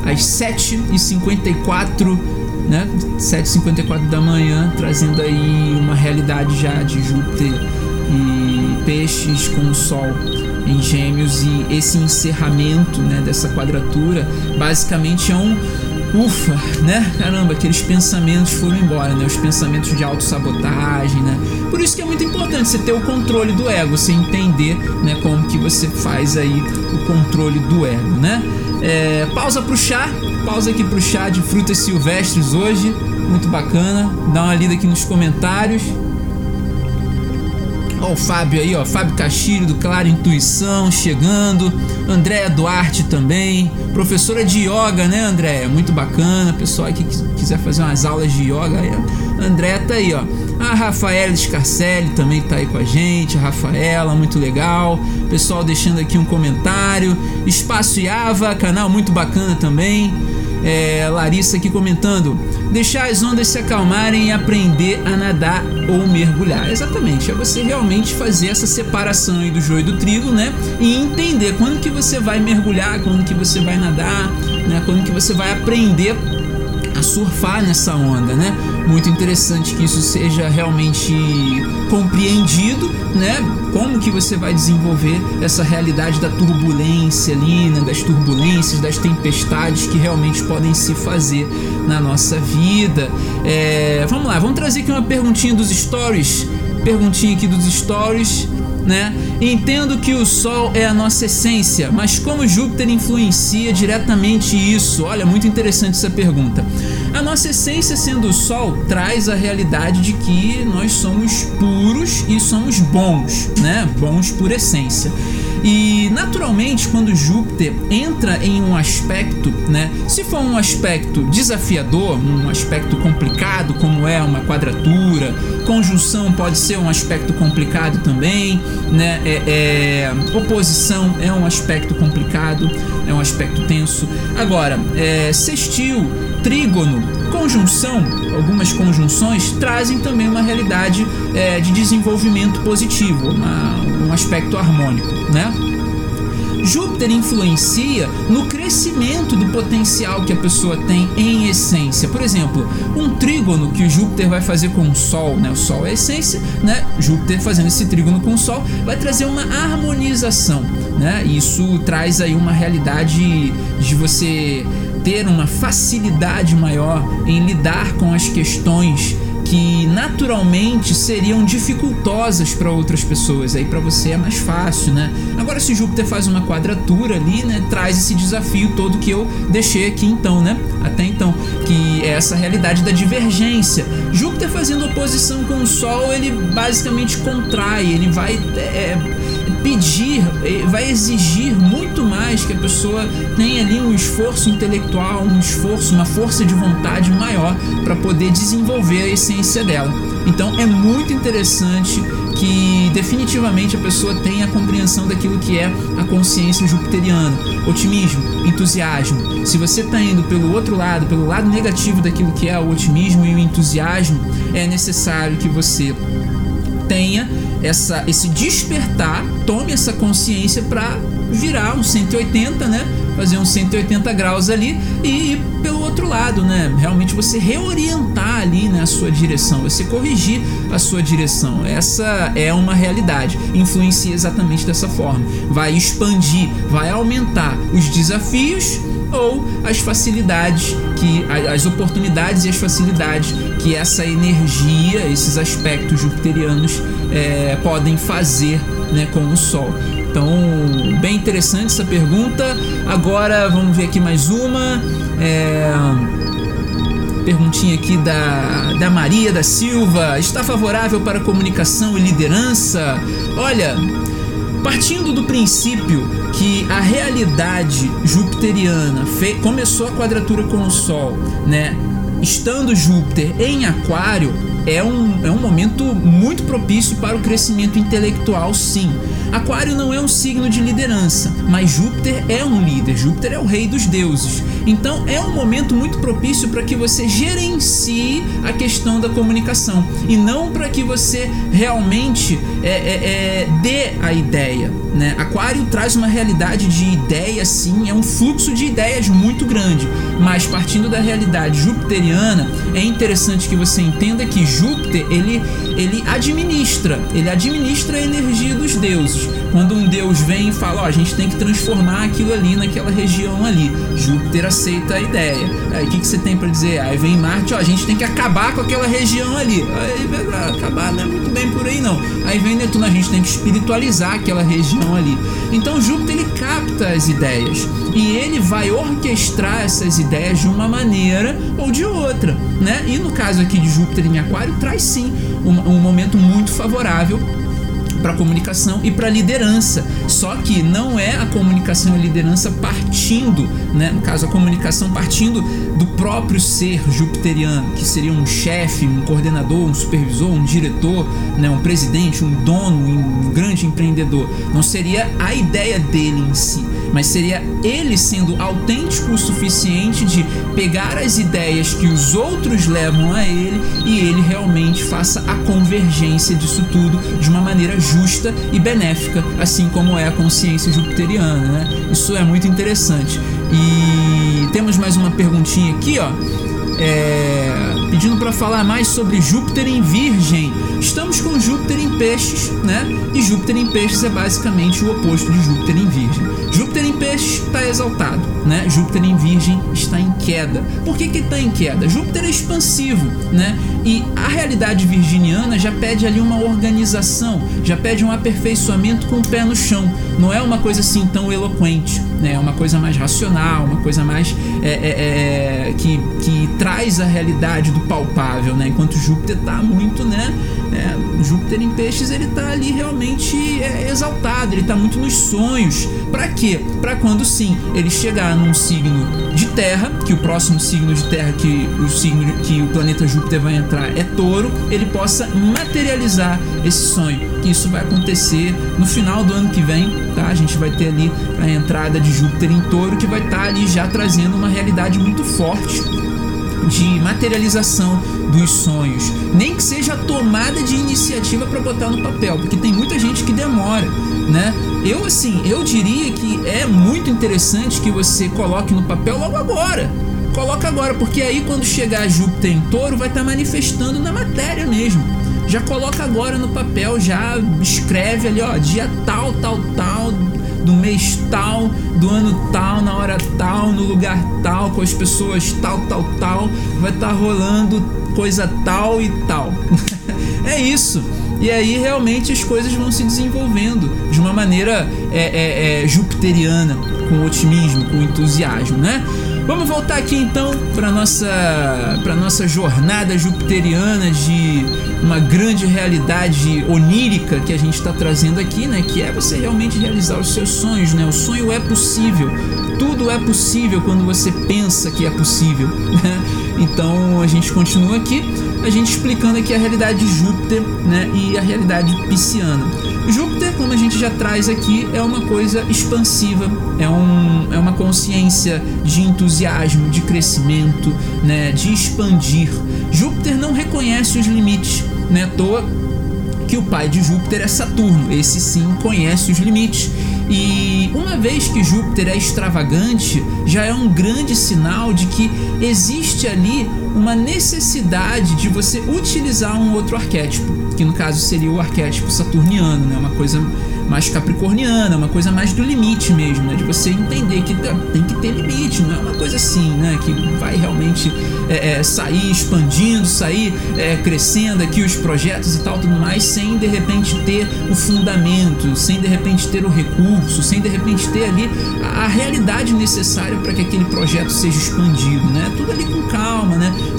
às 7h54, né? 7h54 da manhã, trazendo aí uma realidade já de Júpiter e peixes com o Sol em Gêmeos e esse encerramento né, dessa quadratura basicamente é um ufa, né? Caramba, aqueles pensamentos foram embora, né? Os pensamentos de autossabotagem, né? Por isso que é muito importante você ter o controle do ego, você entender, né, como que você faz aí o controle do ego, né? É, pausa pro chá, pausa aqui pro chá de frutas silvestres hoje, muito bacana. Dá uma lida aqui nos comentários. Ó, o Fábio aí, ó, Fábio Castilho do Claro Intuição chegando, Andréa Duarte também, professora de yoga, né, Andréa? Muito bacana, pessoal que quiser fazer umas aulas de yoga, Andréa tá aí, ó. A Rafaela Scarcelli também tá aí com a gente, a Rafaela, muito legal. Pessoal deixando aqui um comentário. Espaço Yava, canal muito bacana também. É, Larissa aqui comentando: deixar as ondas se acalmarem e aprender a nadar ou mergulhar. Exatamente, é você realmente fazer essa separação aí do joio e do trigo, né? E entender quando que você vai mergulhar, quando que você vai nadar, né? Quando que você vai aprender a surfar nessa onda, né? Muito interessante que isso seja realmente compreendido, né? Como que você vai desenvolver essa realidade da turbulência ali, né? das turbulências, das tempestades que realmente podem se fazer na nossa vida. É, vamos lá, vamos trazer aqui uma perguntinha dos stories. Perguntinha aqui dos stories né? Entendo que o Sol é a nossa essência, mas como Júpiter influencia diretamente isso? Olha, muito interessante essa pergunta. A nossa essência, sendo o Sol, traz a realidade de que nós somos puros e somos bons, né? Bons por essência. E naturalmente, quando Júpiter entra em um aspecto, né? Se for um aspecto desafiador, um aspecto complicado, como é uma quadratura, conjunção pode ser um aspecto complicado também, né? É, é, oposição é um aspecto complicado, é um aspecto tenso. Agora, é, sextil, trígono, conjunção, algumas conjunções trazem também uma realidade é, de desenvolvimento positivo, uma, um aspecto harmônico, né? Júpiter influencia no crescimento do potencial que a pessoa tem em essência. Por exemplo, um trígono que Júpiter vai fazer com o Sol, né? O Sol é a essência, né? Júpiter fazendo esse trígono com o Sol vai trazer uma harmonização, né? Isso traz aí uma realidade de você ter uma facilidade maior em lidar com as questões que naturalmente seriam dificultosas para outras pessoas. Aí para você é mais fácil, né? Agora se Júpiter faz uma quadratura ali, né, traz esse desafio todo que eu deixei aqui então, né? Até então, que é essa realidade da divergência. Júpiter fazendo oposição com o Sol, ele basicamente contrai, ele vai é, pedir, é, vai exigir muito mais que a pessoa tenha ali um esforço intelectual, um esforço, uma força de vontade maior para poder desenvolver a essência dela. Então é muito interessante que definitivamente a pessoa tenha a compreensão daquilo que é a consciência jupiteriana, otimismo, entusiasmo. Se você está indo pelo outro lado, pelo lado negativo daquilo que é o otimismo e o entusiasmo, é necessário que você tenha essa, esse despertar, tome essa consciência para virar um 180, né? Fazer uns 180 graus ali e ir pelo outro lado, né? Realmente você reorientar ali né, a sua direção, você corrigir a sua direção. Essa é uma realidade. Influencia exatamente dessa forma. Vai expandir, vai aumentar os desafios ou as facilidades que as oportunidades e as facilidades que essa energia, esses aspectos jupiterianos é, podem fazer né, com o Sol. Então, bem interessante essa pergunta. Agora vamos ver aqui mais uma. É, perguntinha aqui da, da Maria da Silva. Está favorável para comunicação e liderança? Olha, partindo do princípio que a realidade jupiteriana começou a quadratura com o Sol, né? Estando Júpiter em Aquário, é um, é um momento muito propício para o crescimento intelectual, sim. Aquário não é um signo de liderança, mas Júpiter é um líder, Júpiter é o rei dos deuses. Então é um momento muito propício para que você gerencie a questão da comunicação e não para que você realmente é, é, é, dê a ideia. Né? Aquário traz uma realidade de ideia, sim, é um fluxo de ideias muito grande, mas partindo da realidade jupiteriana, é interessante que você entenda que Júpiter ele, ele administra, ele administra a energia dos deuses. Quando um deus vem e fala, ó, a gente tem que transformar aquilo ali naquela região ali, Júpiter aceita a ideia. Aí o que, que você tem para dizer? Aí vem Marte, ó, a gente tem que acabar com aquela região ali. Aí acabar não é muito bem por aí não. Aí vem Netuno, a gente tem que espiritualizar aquela região ali. Então Júpiter ele capta as ideias e ele vai orquestrar essas ideias de uma maneira ou de outra, né? E no caso aqui de Júpiter em Aquário traz sim um, um momento muito favorável para comunicação e para liderança. Só que não é a comunicação e a liderança partindo, né? no caso, a comunicação partindo do próprio ser jupiteriano, que seria um chefe, um coordenador, um supervisor, um diretor, né? um presidente, um dono, um grande empreendedor. Não seria a ideia dele em si, mas seria ele sendo autêntico o suficiente de pegar as ideias que os outros levam a ele e ele realmente faça a convergência disso tudo de uma maneira justa e benéfica, assim como é a consciência jupiteriana, né? Isso é muito interessante. E temos mais uma perguntinha aqui, ó. É, pedindo para falar mais sobre Júpiter em Virgem. Estamos com Júpiter em Peixes, né? E Júpiter em Peixes é basicamente o oposto de Júpiter em Virgem. Júpiter em Peixes está exaltado, né? Júpiter em Virgem está em queda. Por que que está em queda? Júpiter é expansivo, né? E a realidade virginiana já pede ali uma organização, já pede um aperfeiçoamento com o pé no chão. Não é uma coisa assim tão eloquente, né? Uma coisa mais racional, uma coisa mais é, é, é, que, que traz a realidade do palpável, né? Enquanto Júpiter está muito, né? É, Júpiter em peixes ele está ali realmente é, exaltado, ele está muito nos sonhos. Para quê? Para quando sim ele chegar num signo de Terra, que o próximo signo de Terra que o signo que o planeta Júpiter vai entrar é Touro, ele possa materializar esse sonho. Que isso vai acontecer no final do ano que vem, tá? A gente vai ter ali a entrada de Júpiter em Touro que vai estar tá ali já trazendo uma realidade muito forte de materialização dos sonhos, nem que seja tomada de iniciativa para botar no papel, porque tem muita gente que demora, né? Eu assim, eu diria que é muito interessante que você coloque no papel logo agora. Coloca agora, porque aí quando chegar Júpiter em Touro vai estar tá manifestando na matéria mesmo. Já coloca agora no papel, já escreve ali, ó, dia tal, tal, tal, do mês tal, do ano tal, na hora tal, no lugar tal, com as pessoas tal, tal, tal, vai estar tá rolando coisa tal e tal. é isso. E aí realmente as coisas vão se desenvolvendo de uma maneira é, é, é, jupiteriana, com otimismo, com entusiasmo, né? Vamos voltar aqui então para nossa para nossa jornada jupiteriana de uma grande realidade onírica que a gente está trazendo aqui, né? Que é você realmente realizar os seus sonhos, né? O sonho é possível. Tudo é possível quando você pensa que é possível. Né? Então a gente continua aqui, a gente explicando aqui a realidade de Júpiter, né? E a realidade pisciana. Júpiter, como a gente já traz aqui, é uma coisa expansiva, é, um, é uma consciência de entusiasmo, de crescimento, né, de expandir. Júpiter não reconhece os limites, né? À toa que o pai de Júpiter é Saturno, esse sim conhece os limites. E uma vez que Júpiter é extravagante, já é um grande sinal de que existe ali uma necessidade de você utilizar um outro arquétipo, que no caso seria o arquétipo saturniano, né? uma coisa mais capricorniana, uma coisa mais do limite mesmo, né? De você entender que tem que ter limite, não é uma coisa assim, né? Que vai realmente é, é, sair expandindo, sair é, crescendo aqui os projetos e tal, tudo mais, sem de repente ter o fundamento, sem de repente ter o recurso, sem de repente ter ali a, a realidade necessária para que aquele projeto seja expandido, né? Tudo ali com?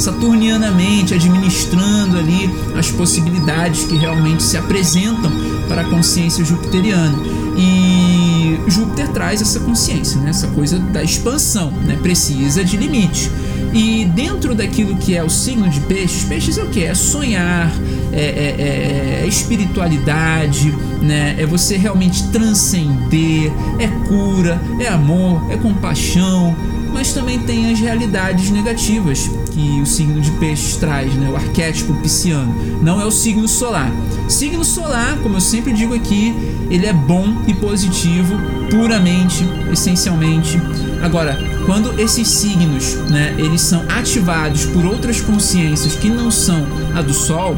Saturnianamente, administrando ali as possibilidades que realmente se apresentam para a consciência jupiteriana. E Júpiter traz essa consciência, né? essa coisa da expansão, né? precisa de limite. E dentro daquilo que é o signo de peixes, peixes é o que? É sonhar, é, é, é, espiritualidade, né? é você realmente transcender, é cura, é amor, é compaixão, mas também tem as realidades negativas que o signo de peixes traz, né? o arquétipo pisciano. Não é o signo solar. Signo solar, como eu sempre digo aqui, ele é bom e positivo, puramente, essencialmente. Agora, quando esses signos, né, eles são ativados por outras consciências que não são a do Sol,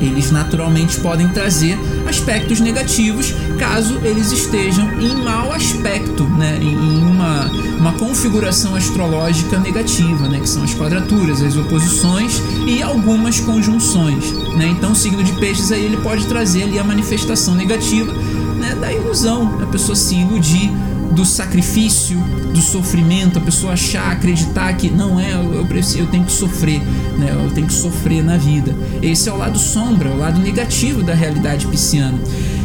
eles naturalmente podem trazer aspectos negativos caso eles estejam em mau aspecto, né, em uma, uma configuração astrológica negativa, né, que são as quadraturas, as oposições e algumas conjunções. Né? Então o signo de peixes aí ele pode trazer ali a manifestação negativa né, da ilusão, a pessoa se iludir do sacrifício, do sofrimento, a pessoa achar, acreditar que não é, eu, preciso, eu tenho que sofrer, né? eu tenho que sofrer na vida. Esse é o lado sombra, o lado negativo da realidade pisciana.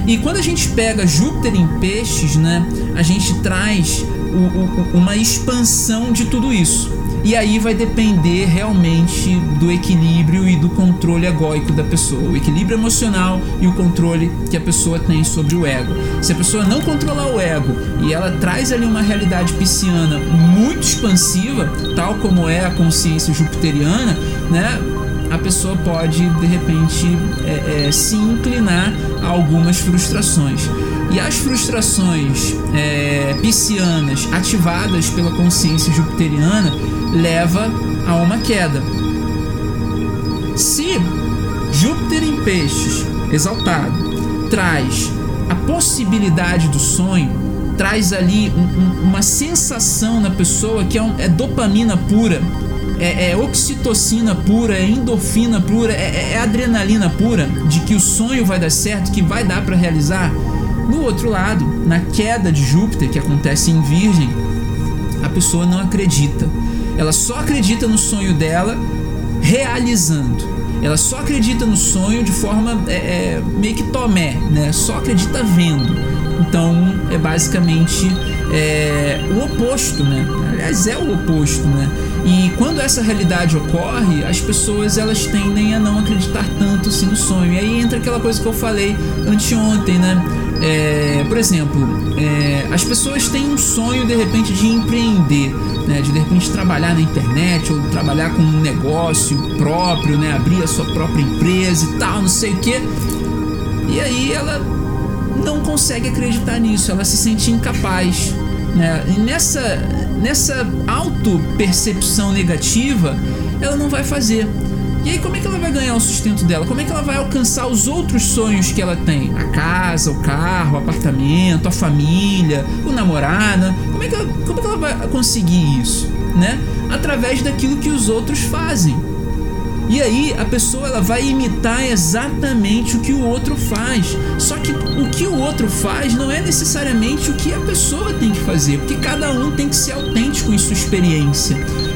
E quando a gente pega Júpiter em peixes, né, a gente traz o, o, uma expansão de tudo isso. E aí vai depender realmente do equilíbrio e do controle egóico da pessoa, o equilíbrio emocional e o controle que a pessoa tem sobre o ego. Se a pessoa não controlar o ego e ela traz ali uma realidade pisciana muito expansiva, tal como é a consciência jupiteriana, né? A pessoa pode de repente é, é, se inclinar a algumas frustrações. E as frustrações é, piscianas ativadas pela consciência jupiteriana leva a uma queda. Se Júpiter em peixes, exaltado, traz a possibilidade do sonho, traz ali um, um, uma sensação na pessoa que é, um, é dopamina pura, é, é, oxitocina pura, é endorfina pura, é, é, adrenalina pura de que o sonho vai dar certo, que vai dar para realizar. No outro lado, na queda de Júpiter que acontece em Virgem, a pessoa não acredita. Ela só acredita no sonho dela realizando. Ela só acredita no sonho de forma é, é, meio que tomé, né? Só acredita vendo. Então é basicamente é, o oposto, né? Aliás, é o oposto, né? E quando essa realidade ocorre, as pessoas elas tendem a não acreditar tanto assim no sonho. E aí entra aquela coisa que eu falei anteontem, né? É, por exemplo, é, as pessoas têm um sonho de repente de empreender, né, de de repente trabalhar na internet ou trabalhar com um negócio próprio, né, abrir a sua própria empresa e tal, não sei o que. E aí ela não consegue acreditar nisso, ela se sente incapaz. Né? E nessa, nessa auto-percepção negativa, ela não vai fazer. E aí, como é que ela vai ganhar o sustento dela? Como é que ela vai alcançar os outros sonhos que ela tem? A casa, o carro, o apartamento, a família, o namorado? Como é que ela, como é que ela vai conseguir isso? Né? Através daquilo que os outros fazem. E aí a pessoa ela vai imitar exatamente o que o outro faz. Só que o que o outro faz não é necessariamente o que a pessoa tem que fazer, porque cada um tem que ser autêntico em sua experiência,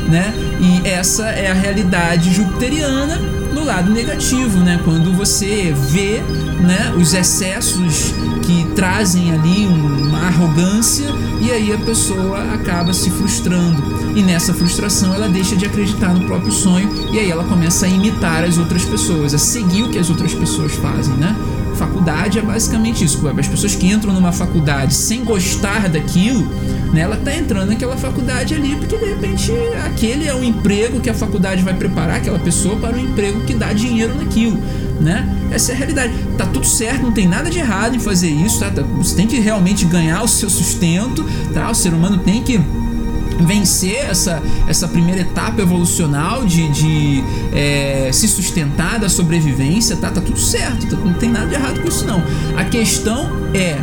né? E essa é a realidade jupiteriana no lado negativo, né? Quando você vê, né, os excessos que trazem ali uma arrogância e aí a pessoa acaba se frustrando. E nessa frustração ela deixa de acreditar no próprio sonho e aí ela começa a imitar as outras pessoas, a seguir o que as outras pessoas fazem, né? Faculdade é basicamente isso. As pessoas que entram numa faculdade sem gostar daquilo, né, ela tá entrando naquela faculdade ali porque de repente aquele é o emprego que a faculdade vai preparar aquela pessoa para o emprego que dá dinheiro naquilo, né? Essa é a realidade. Tá tudo certo, não tem nada de errado em fazer isso, tá? Você tem que realmente ganhar o seu sustento, tá? O ser humano tem que vencer essa, essa primeira etapa evolucional de, de é, se sustentar da sobrevivência, tá? Tá tudo certo, tá, não tem nada de errado com isso não. A questão é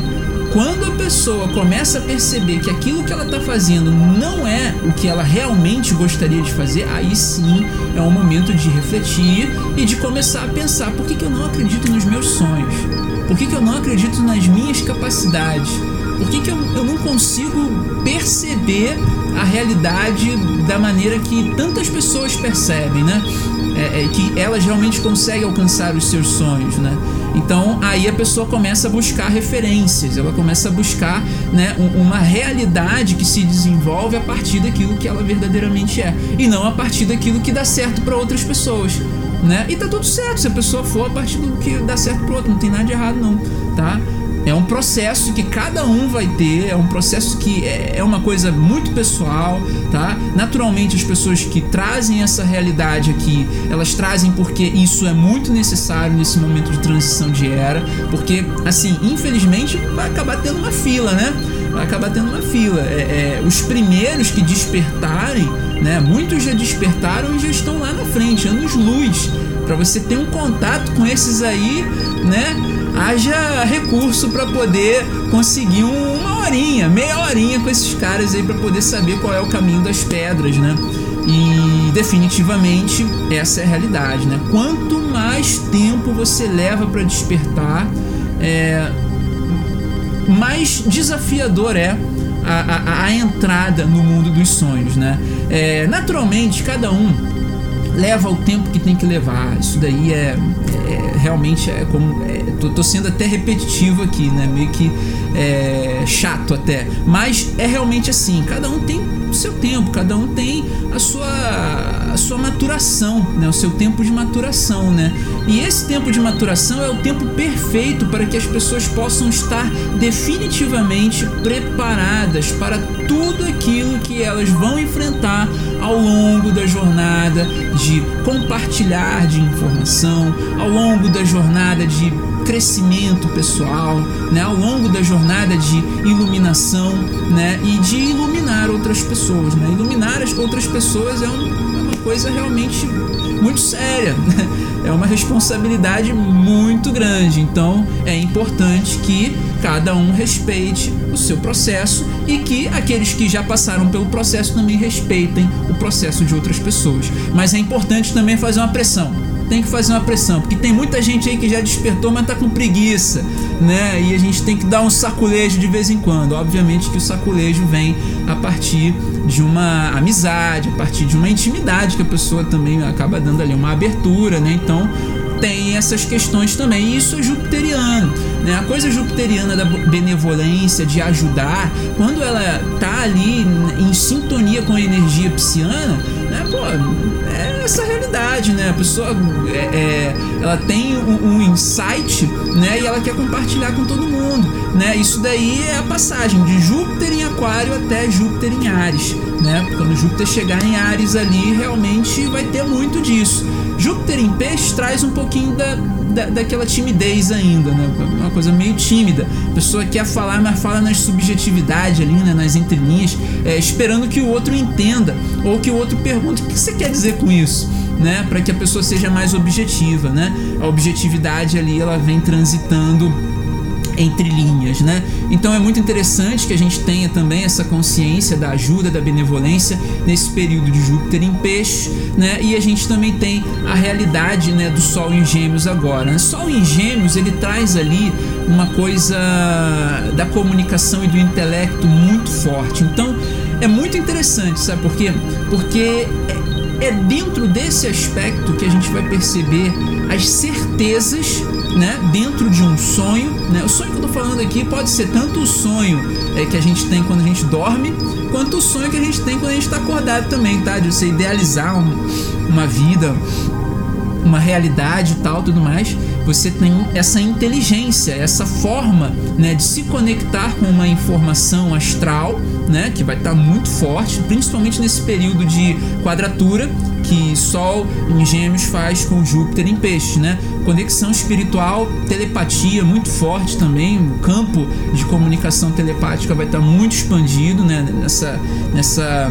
quando a pessoa começa a perceber que aquilo que ela está fazendo não é o que ela realmente gostaria de fazer, aí sim é um momento de refletir e de começar a pensar: por que, que eu não acredito nos meus sonhos? Por que, que eu não acredito nas minhas capacidades? Por que, que eu, eu não consigo perceber a realidade da maneira que tantas pessoas percebem, né? É, é, que elas realmente conseguem alcançar os seus sonhos, né? Então aí a pessoa começa a buscar referências, ela começa a buscar né, uma realidade que se desenvolve a partir daquilo que ela verdadeiramente é e não a partir daquilo que dá certo para outras pessoas. Né? E tá tudo certo se a pessoa for a partir do que dá certo pro outro, não tem nada de errado não, tá? É um processo que cada um vai ter, é um processo que é, é uma coisa muito pessoal, tá? Naturalmente, as pessoas que trazem essa realidade aqui, elas trazem porque isso é muito necessário nesse momento de transição de era, porque, assim, infelizmente, vai acabar tendo uma fila, né? Vai acabar tendo uma fila. É, é, os primeiros que despertarem, né? Muitos já despertaram e já estão lá na frente, anos-luz, para você ter um contato com esses aí, né? Haja recurso para poder conseguir uma horinha, meia horinha com esses caras aí para poder saber qual é o caminho das pedras, né? E definitivamente essa é a realidade, né? Quanto mais tempo você leva para despertar, é, mais desafiador é a, a, a, entrada no mundo dos sonhos, né? É, naturalmente, cada um leva o tempo que tem que levar. Isso daí é, é realmente é como é, tô, tô, sendo até repetitivo aqui, né? Meio que é, chato até. Mas é realmente assim. Cada um tem o seu tempo, cada um tem a sua, a sua maturação, né? O seu tempo de maturação, né? E esse tempo de maturação é o tempo perfeito para que as pessoas possam estar definitivamente preparadas para tudo aquilo que elas vão enfrentar ao longo da jornada de compartilhar de informação, ao longo da jornada de crescimento pessoal, né, ao longo da jornada de iluminação, né, e de iluminar outras pessoas, né? Iluminar as outras pessoas é, um, é uma coisa realmente muito séria, né? é uma responsabilidade muito grande. Então é importante que cada um respeite o seu processo e que aqueles que já passaram pelo processo também respeitem o processo de outras pessoas. Mas é importante também fazer uma pressão tem que fazer uma pressão, porque tem muita gente aí que já despertou, mas tá com preguiça, né? E a gente tem que dar um saculejo de vez em quando. Obviamente que o saculejo vem a partir de uma amizade, a partir de uma intimidade que a pessoa também acaba dando ali uma abertura, né? Então tem essas questões também. E isso é jupiteriano. Né? A coisa jupiteriana da benevolência, de ajudar, quando ela tá ali em sintonia com a energia pisciana, né? Pô, é essa realidade, né? A pessoa é, é, ela tem um, um, insight, né? E ela quer compartilhar com todo mundo, né? Isso daí é a passagem de Júpiter em Aquário até Júpiter em Ares, né? Quando Júpiter chegar em Ares ali, realmente vai ter muito disso. Júpiter em Peixe traz um pouquinho da, da, daquela timidez ainda, né? Uma coisa meio tímida. A pessoa quer falar, mas fala nas subjetividades ali, né? nas entrelinhas, é, esperando que o outro entenda ou que o outro pergunte o que você quer dizer com isso. Né, para que a pessoa seja mais objetiva, né? A objetividade ali ela vem transitando entre linhas, né? Então é muito interessante que a gente tenha também essa consciência da ajuda, da benevolência nesse período de Júpiter em peixe, né? E a gente também tem a realidade, né, do Sol em Gêmeos agora. Né? Sol em Gêmeos ele traz ali uma coisa da comunicação e do intelecto muito forte. Então é muito interessante, sabe por quê? Porque é, é dentro desse aspecto que a gente vai perceber as certezas né, dentro de um sonho. Né? O sonho que eu tô falando aqui pode ser tanto o sonho é, que a gente tem quando a gente dorme, quanto o sonho que a gente tem quando a gente está acordado também, tá? De você idealizar um, uma vida, uma realidade e tal, tudo mais. Você tem essa inteligência, essa forma né, de se conectar com uma informação astral, né, que vai estar muito forte, principalmente nesse período de quadratura que Sol em Gêmeos faz com Júpiter em Peixes, né? Conexão espiritual, telepatia muito forte também, o campo de comunicação telepática vai estar muito expandido, né? Nessa, nessa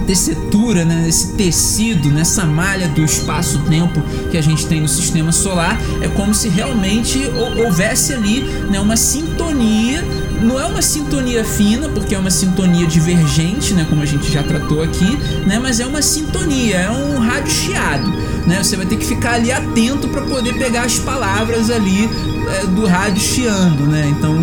tessitura, né, nesse tecido, nessa malha do espaço-tempo que a gente tem no sistema solar, é como se realmente houvesse ali né, uma sintonia. Não é uma sintonia fina, porque é uma sintonia divergente, né, como a gente já tratou aqui, né, mas é uma sintonia, é um rádio chiado. Né, você vai ter que ficar ali atento para poder pegar as palavras ali é, do rádio chiando, né? Então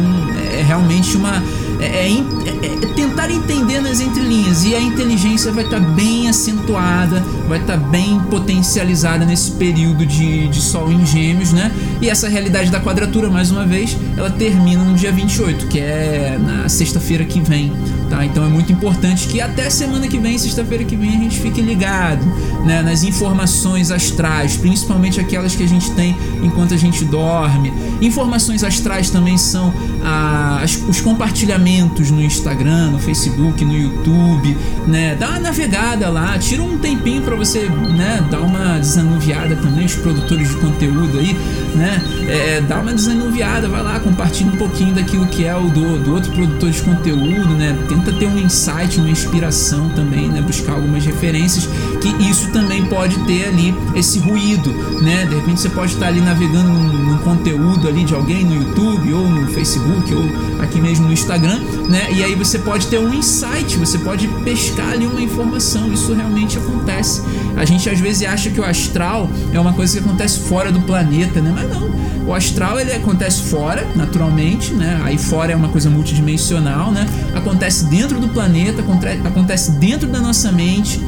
é realmente uma é, é, é, é, tentar entender nas entrelinhas e a inteligência vai estar tá bem acentuada, vai estar tá bem potencializada nesse período de, de Sol em Gêmeos, né? E essa realidade da quadratura, mais uma vez, ela termina no dia 28, que é na sexta-feira que vem, tá? Então é muito importante que até semana que vem, sexta-feira que vem, a gente fique ligado, né? Nas informações astrais, principalmente aquelas que a gente tem enquanto a gente dorme. Informações astrais também são ah, os compartilhamentos no Instagram, no Facebook, no YouTube, né? Dá uma navegada lá, tira um tempinho para você, né? Dar uma desanuviada também, os produtores de conteúdo aí, né? É, dá uma desanuviada, vai lá, compartilha um pouquinho daquilo que é o do, do outro produtor de conteúdo, né? Tenta ter um insight, uma inspiração também, né? Buscar algumas referências, que isso também pode ter ali esse ruído, né? De repente você pode estar ali navegando num, num conteúdo ali de alguém no YouTube ou no Facebook ou aqui mesmo no Instagram né? E aí você pode ter um insight, você pode pescar ali uma informação. Isso realmente acontece. A gente às vezes acha que o astral é uma coisa que acontece fora do planeta, né? Mas não. O astral ele acontece fora, naturalmente, né? Aí fora é uma coisa multidimensional, né? Acontece dentro do planeta, acontece dentro da nossa mente,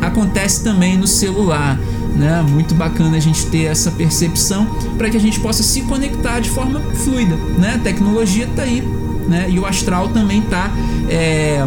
acontece também no celular. Né? Muito bacana a gente ter essa percepção para que a gente possa se conectar de forma fluida, né? A tecnologia está aí né? E o astral também está é,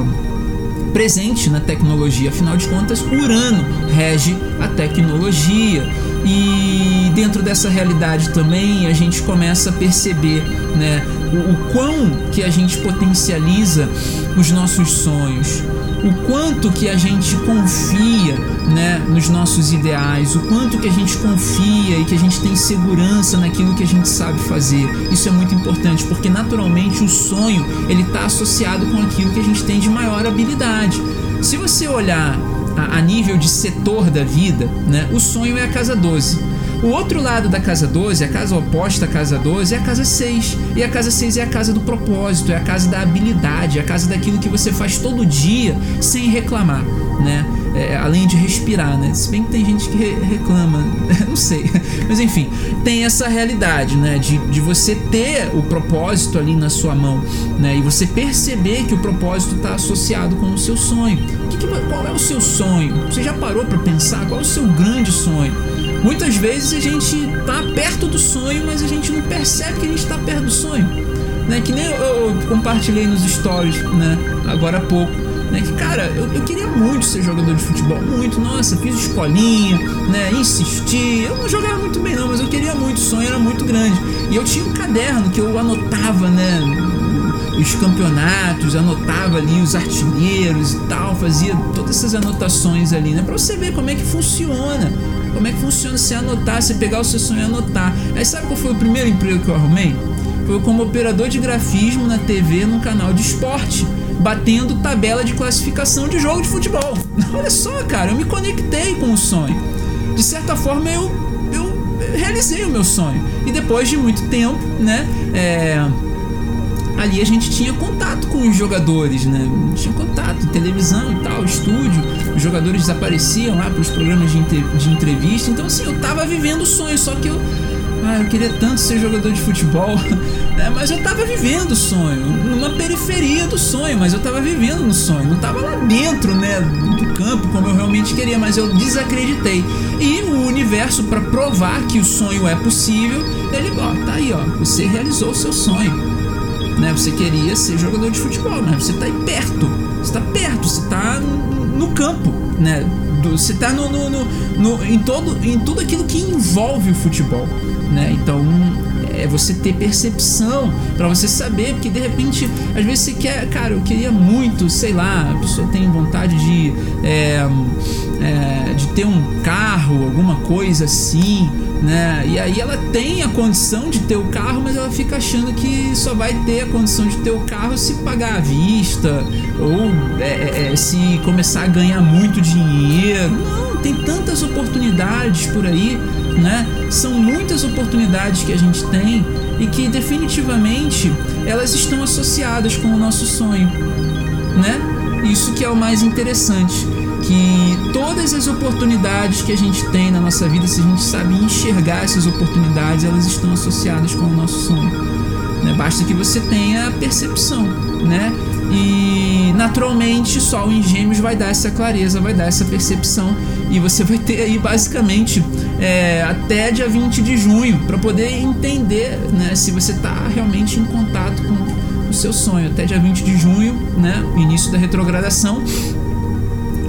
presente na tecnologia. Afinal de contas, Urano rege a tecnologia. E dentro dessa realidade também a gente começa a perceber né, o, o quão que a gente potencializa os nossos sonhos, o quanto que a gente confia né, nos nossos ideais, o quanto que a gente confia e que a gente tem segurança naquilo que a gente sabe fazer. Isso é muito importante porque naturalmente o sonho ele está associado com aquilo que a gente tem de maior habilidade. Se você olhar a, a nível de setor da vida, né, o sonho é a casa 12. O outro lado da casa 12, a casa oposta à casa 12, é a casa 6. E a casa 6 é a casa do propósito, é a casa da habilidade, é a casa daquilo que você faz todo dia sem reclamar, né? É, além de respirar, né? Se bem que tem gente que re reclama, não sei. Mas enfim, tem essa realidade, né? De, de você ter o propósito ali na sua mão, né? E você perceber que o propósito está associado com o seu sonho. Que que, qual é o seu sonho? Você já parou para pensar qual é o seu grande sonho? Muitas vezes a gente tá perto do sonho, mas a gente não percebe que a gente tá perto do sonho. Né? Que nem eu, eu compartilhei nos stories, né? Agora há pouco. Né? Que, cara, eu, eu, queria muito ser jogador de futebol, muito, nossa, fiz escolinha, né? Insisti, eu não jogava muito bem não, mas eu queria muito, o sonho era muito grande. E eu tinha um caderno que eu anotava, né? Os campeonatos, anotava ali os artilheiros e tal, fazia todas essas anotações ali, né? Pra você ver como é que funciona como é que funciona se anotar, se pegar o seu sonho e anotar? Aí sabe qual foi o primeiro emprego que eu arrumei? Foi como operador de grafismo na TV num canal de esporte, batendo tabela de classificação de jogo de futebol. Olha só, cara, eu me conectei com o sonho. De certa forma eu, eu realizei o meu sonho. E depois de muito tempo, né? É ali a gente tinha contato com os jogadores, né? Tinha contato, televisão e tal, estúdio. Os jogadores desapareciam lá para os programas de, de entrevista. Então, assim, eu tava vivendo o sonho, só que eu. Ah, eu queria tanto ser jogador de futebol, né? mas eu tava vivendo o sonho, numa periferia do sonho, mas eu tava vivendo no sonho, não tava lá dentro, né, do campo como eu realmente queria, mas eu desacreditei. E o universo, para provar que o sonho é possível, ele, ó, tá aí, ó, você realizou o seu sonho né? Você queria ser jogador de futebol, mas você está aí perto. Você está perto, você está no campo, né? Você está no, no, no, no, em, todo, em tudo aquilo que envolve o futebol. né? Então é você ter percepção para você saber, porque de repente, às vezes você quer, cara, eu queria muito, sei lá, a pessoa tem vontade de, é, é, de ter um carro, alguma coisa assim, né? E aí ela tem a condição de ter o carro, mas ela fica achando que só vai ter a condição de ter o carro se pagar à vista ou é, é, é se começar a ganhar muito dinheiro. Não, tem tantas oportunidades por aí, né? São muitas oportunidades que a gente tem e que definitivamente elas estão associadas com o nosso sonho, né? Isso que é o mais interessante que todas as oportunidades que a gente tem na nossa vida, se a gente sabe enxergar essas oportunidades, elas estão associadas com o nosso sonho. Né? Basta que você tenha a percepção, né? E naturalmente só o Gêmeos vai dar essa clareza, vai dar essa percepção e você vai ter aí basicamente é, até dia 20 de junho para poder entender né, se você está realmente em contato com o seu sonho. Até dia 20 de junho, né, início da retrogradação,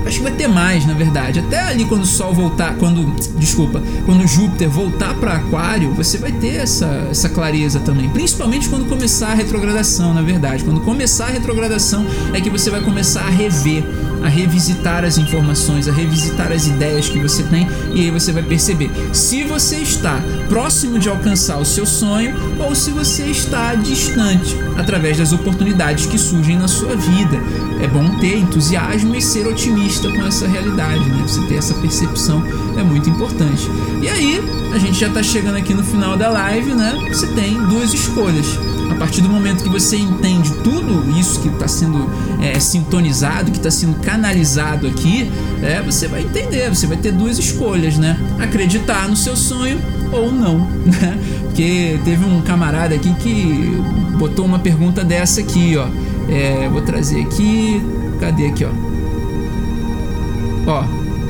Acho que vai ter mais, na verdade. Até ali quando o Sol voltar, quando, desculpa, quando Júpiter voltar para Aquário, você vai ter essa, essa clareza também. Principalmente quando começar a retrogradação, na verdade. Quando começar a retrogradação é que você vai começar a rever a revisitar as informações, a revisitar as ideias que você tem e aí você vai perceber se você está próximo de alcançar o seu sonho ou se você está distante através das oportunidades que surgem na sua vida. É bom ter entusiasmo e ser otimista com essa realidade, né? Você ter essa percepção é muito importante. E aí, a gente já está chegando aqui no final da live, né? Você tem duas escolhas a partir do momento que você entende tudo isso que está sendo é, sintonizado, que está sendo canalizado aqui, é, você vai entender, você vai ter duas escolhas, né? Acreditar no seu sonho ou não, né? Porque teve um camarada aqui que botou uma pergunta dessa aqui, ó. É, vou trazer aqui, cadê aqui, ó? Ó,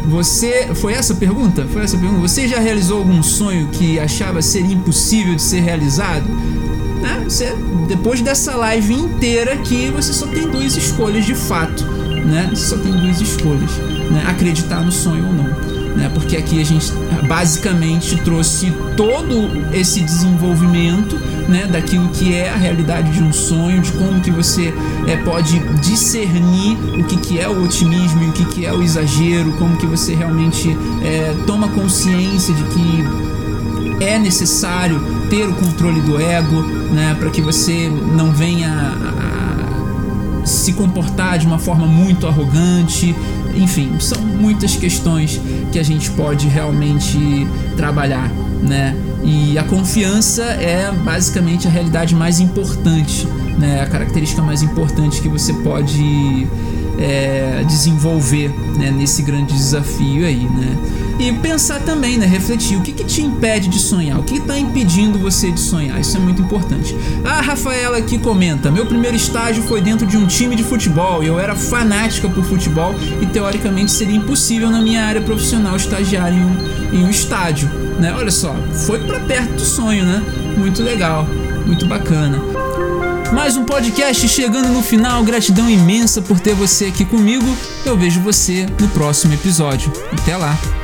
você. Foi essa pergunta? Foi essa pergunta? Você já realizou algum sonho que achava ser impossível de ser realizado? Né? Você, depois dessa live inteira aqui, você só tem duas escolhas de fato, né? Você só tem duas escolhas, né? Acreditar no sonho ou não. Né, porque aqui a gente basicamente trouxe todo esse desenvolvimento né, daquilo que é a realidade de um sonho, de como que você é, pode discernir o que, que é o otimismo o que, que é o exagero, como que você realmente é, toma consciência de que é necessário ter o controle do ego, né, para que você não venha a, se comportar de uma forma muito arrogante. Enfim, são muitas questões que a gente pode realmente trabalhar, né? E a confiança é basicamente a realidade mais importante, né? A característica mais importante que você pode é, desenvolver né, nesse grande desafio aí, né? E pensar também, né? Refletir. O que, que te impede de sonhar? O que está impedindo você de sonhar? Isso é muito importante. A Rafaela aqui comenta: Meu primeiro estágio foi dentro de um time de futebol. Eu era fanática por futebol e teoricamente seria impossível na minha área profissional estagiar em um, em um estádio. Né? Olha só, foi para perto do sonho, né? Muito legal, muito bacana. Mais um podcast chegando no final. Gratidão imensa por ter você aqui comigo. Eu vejo você no próximo episódio. Até lá!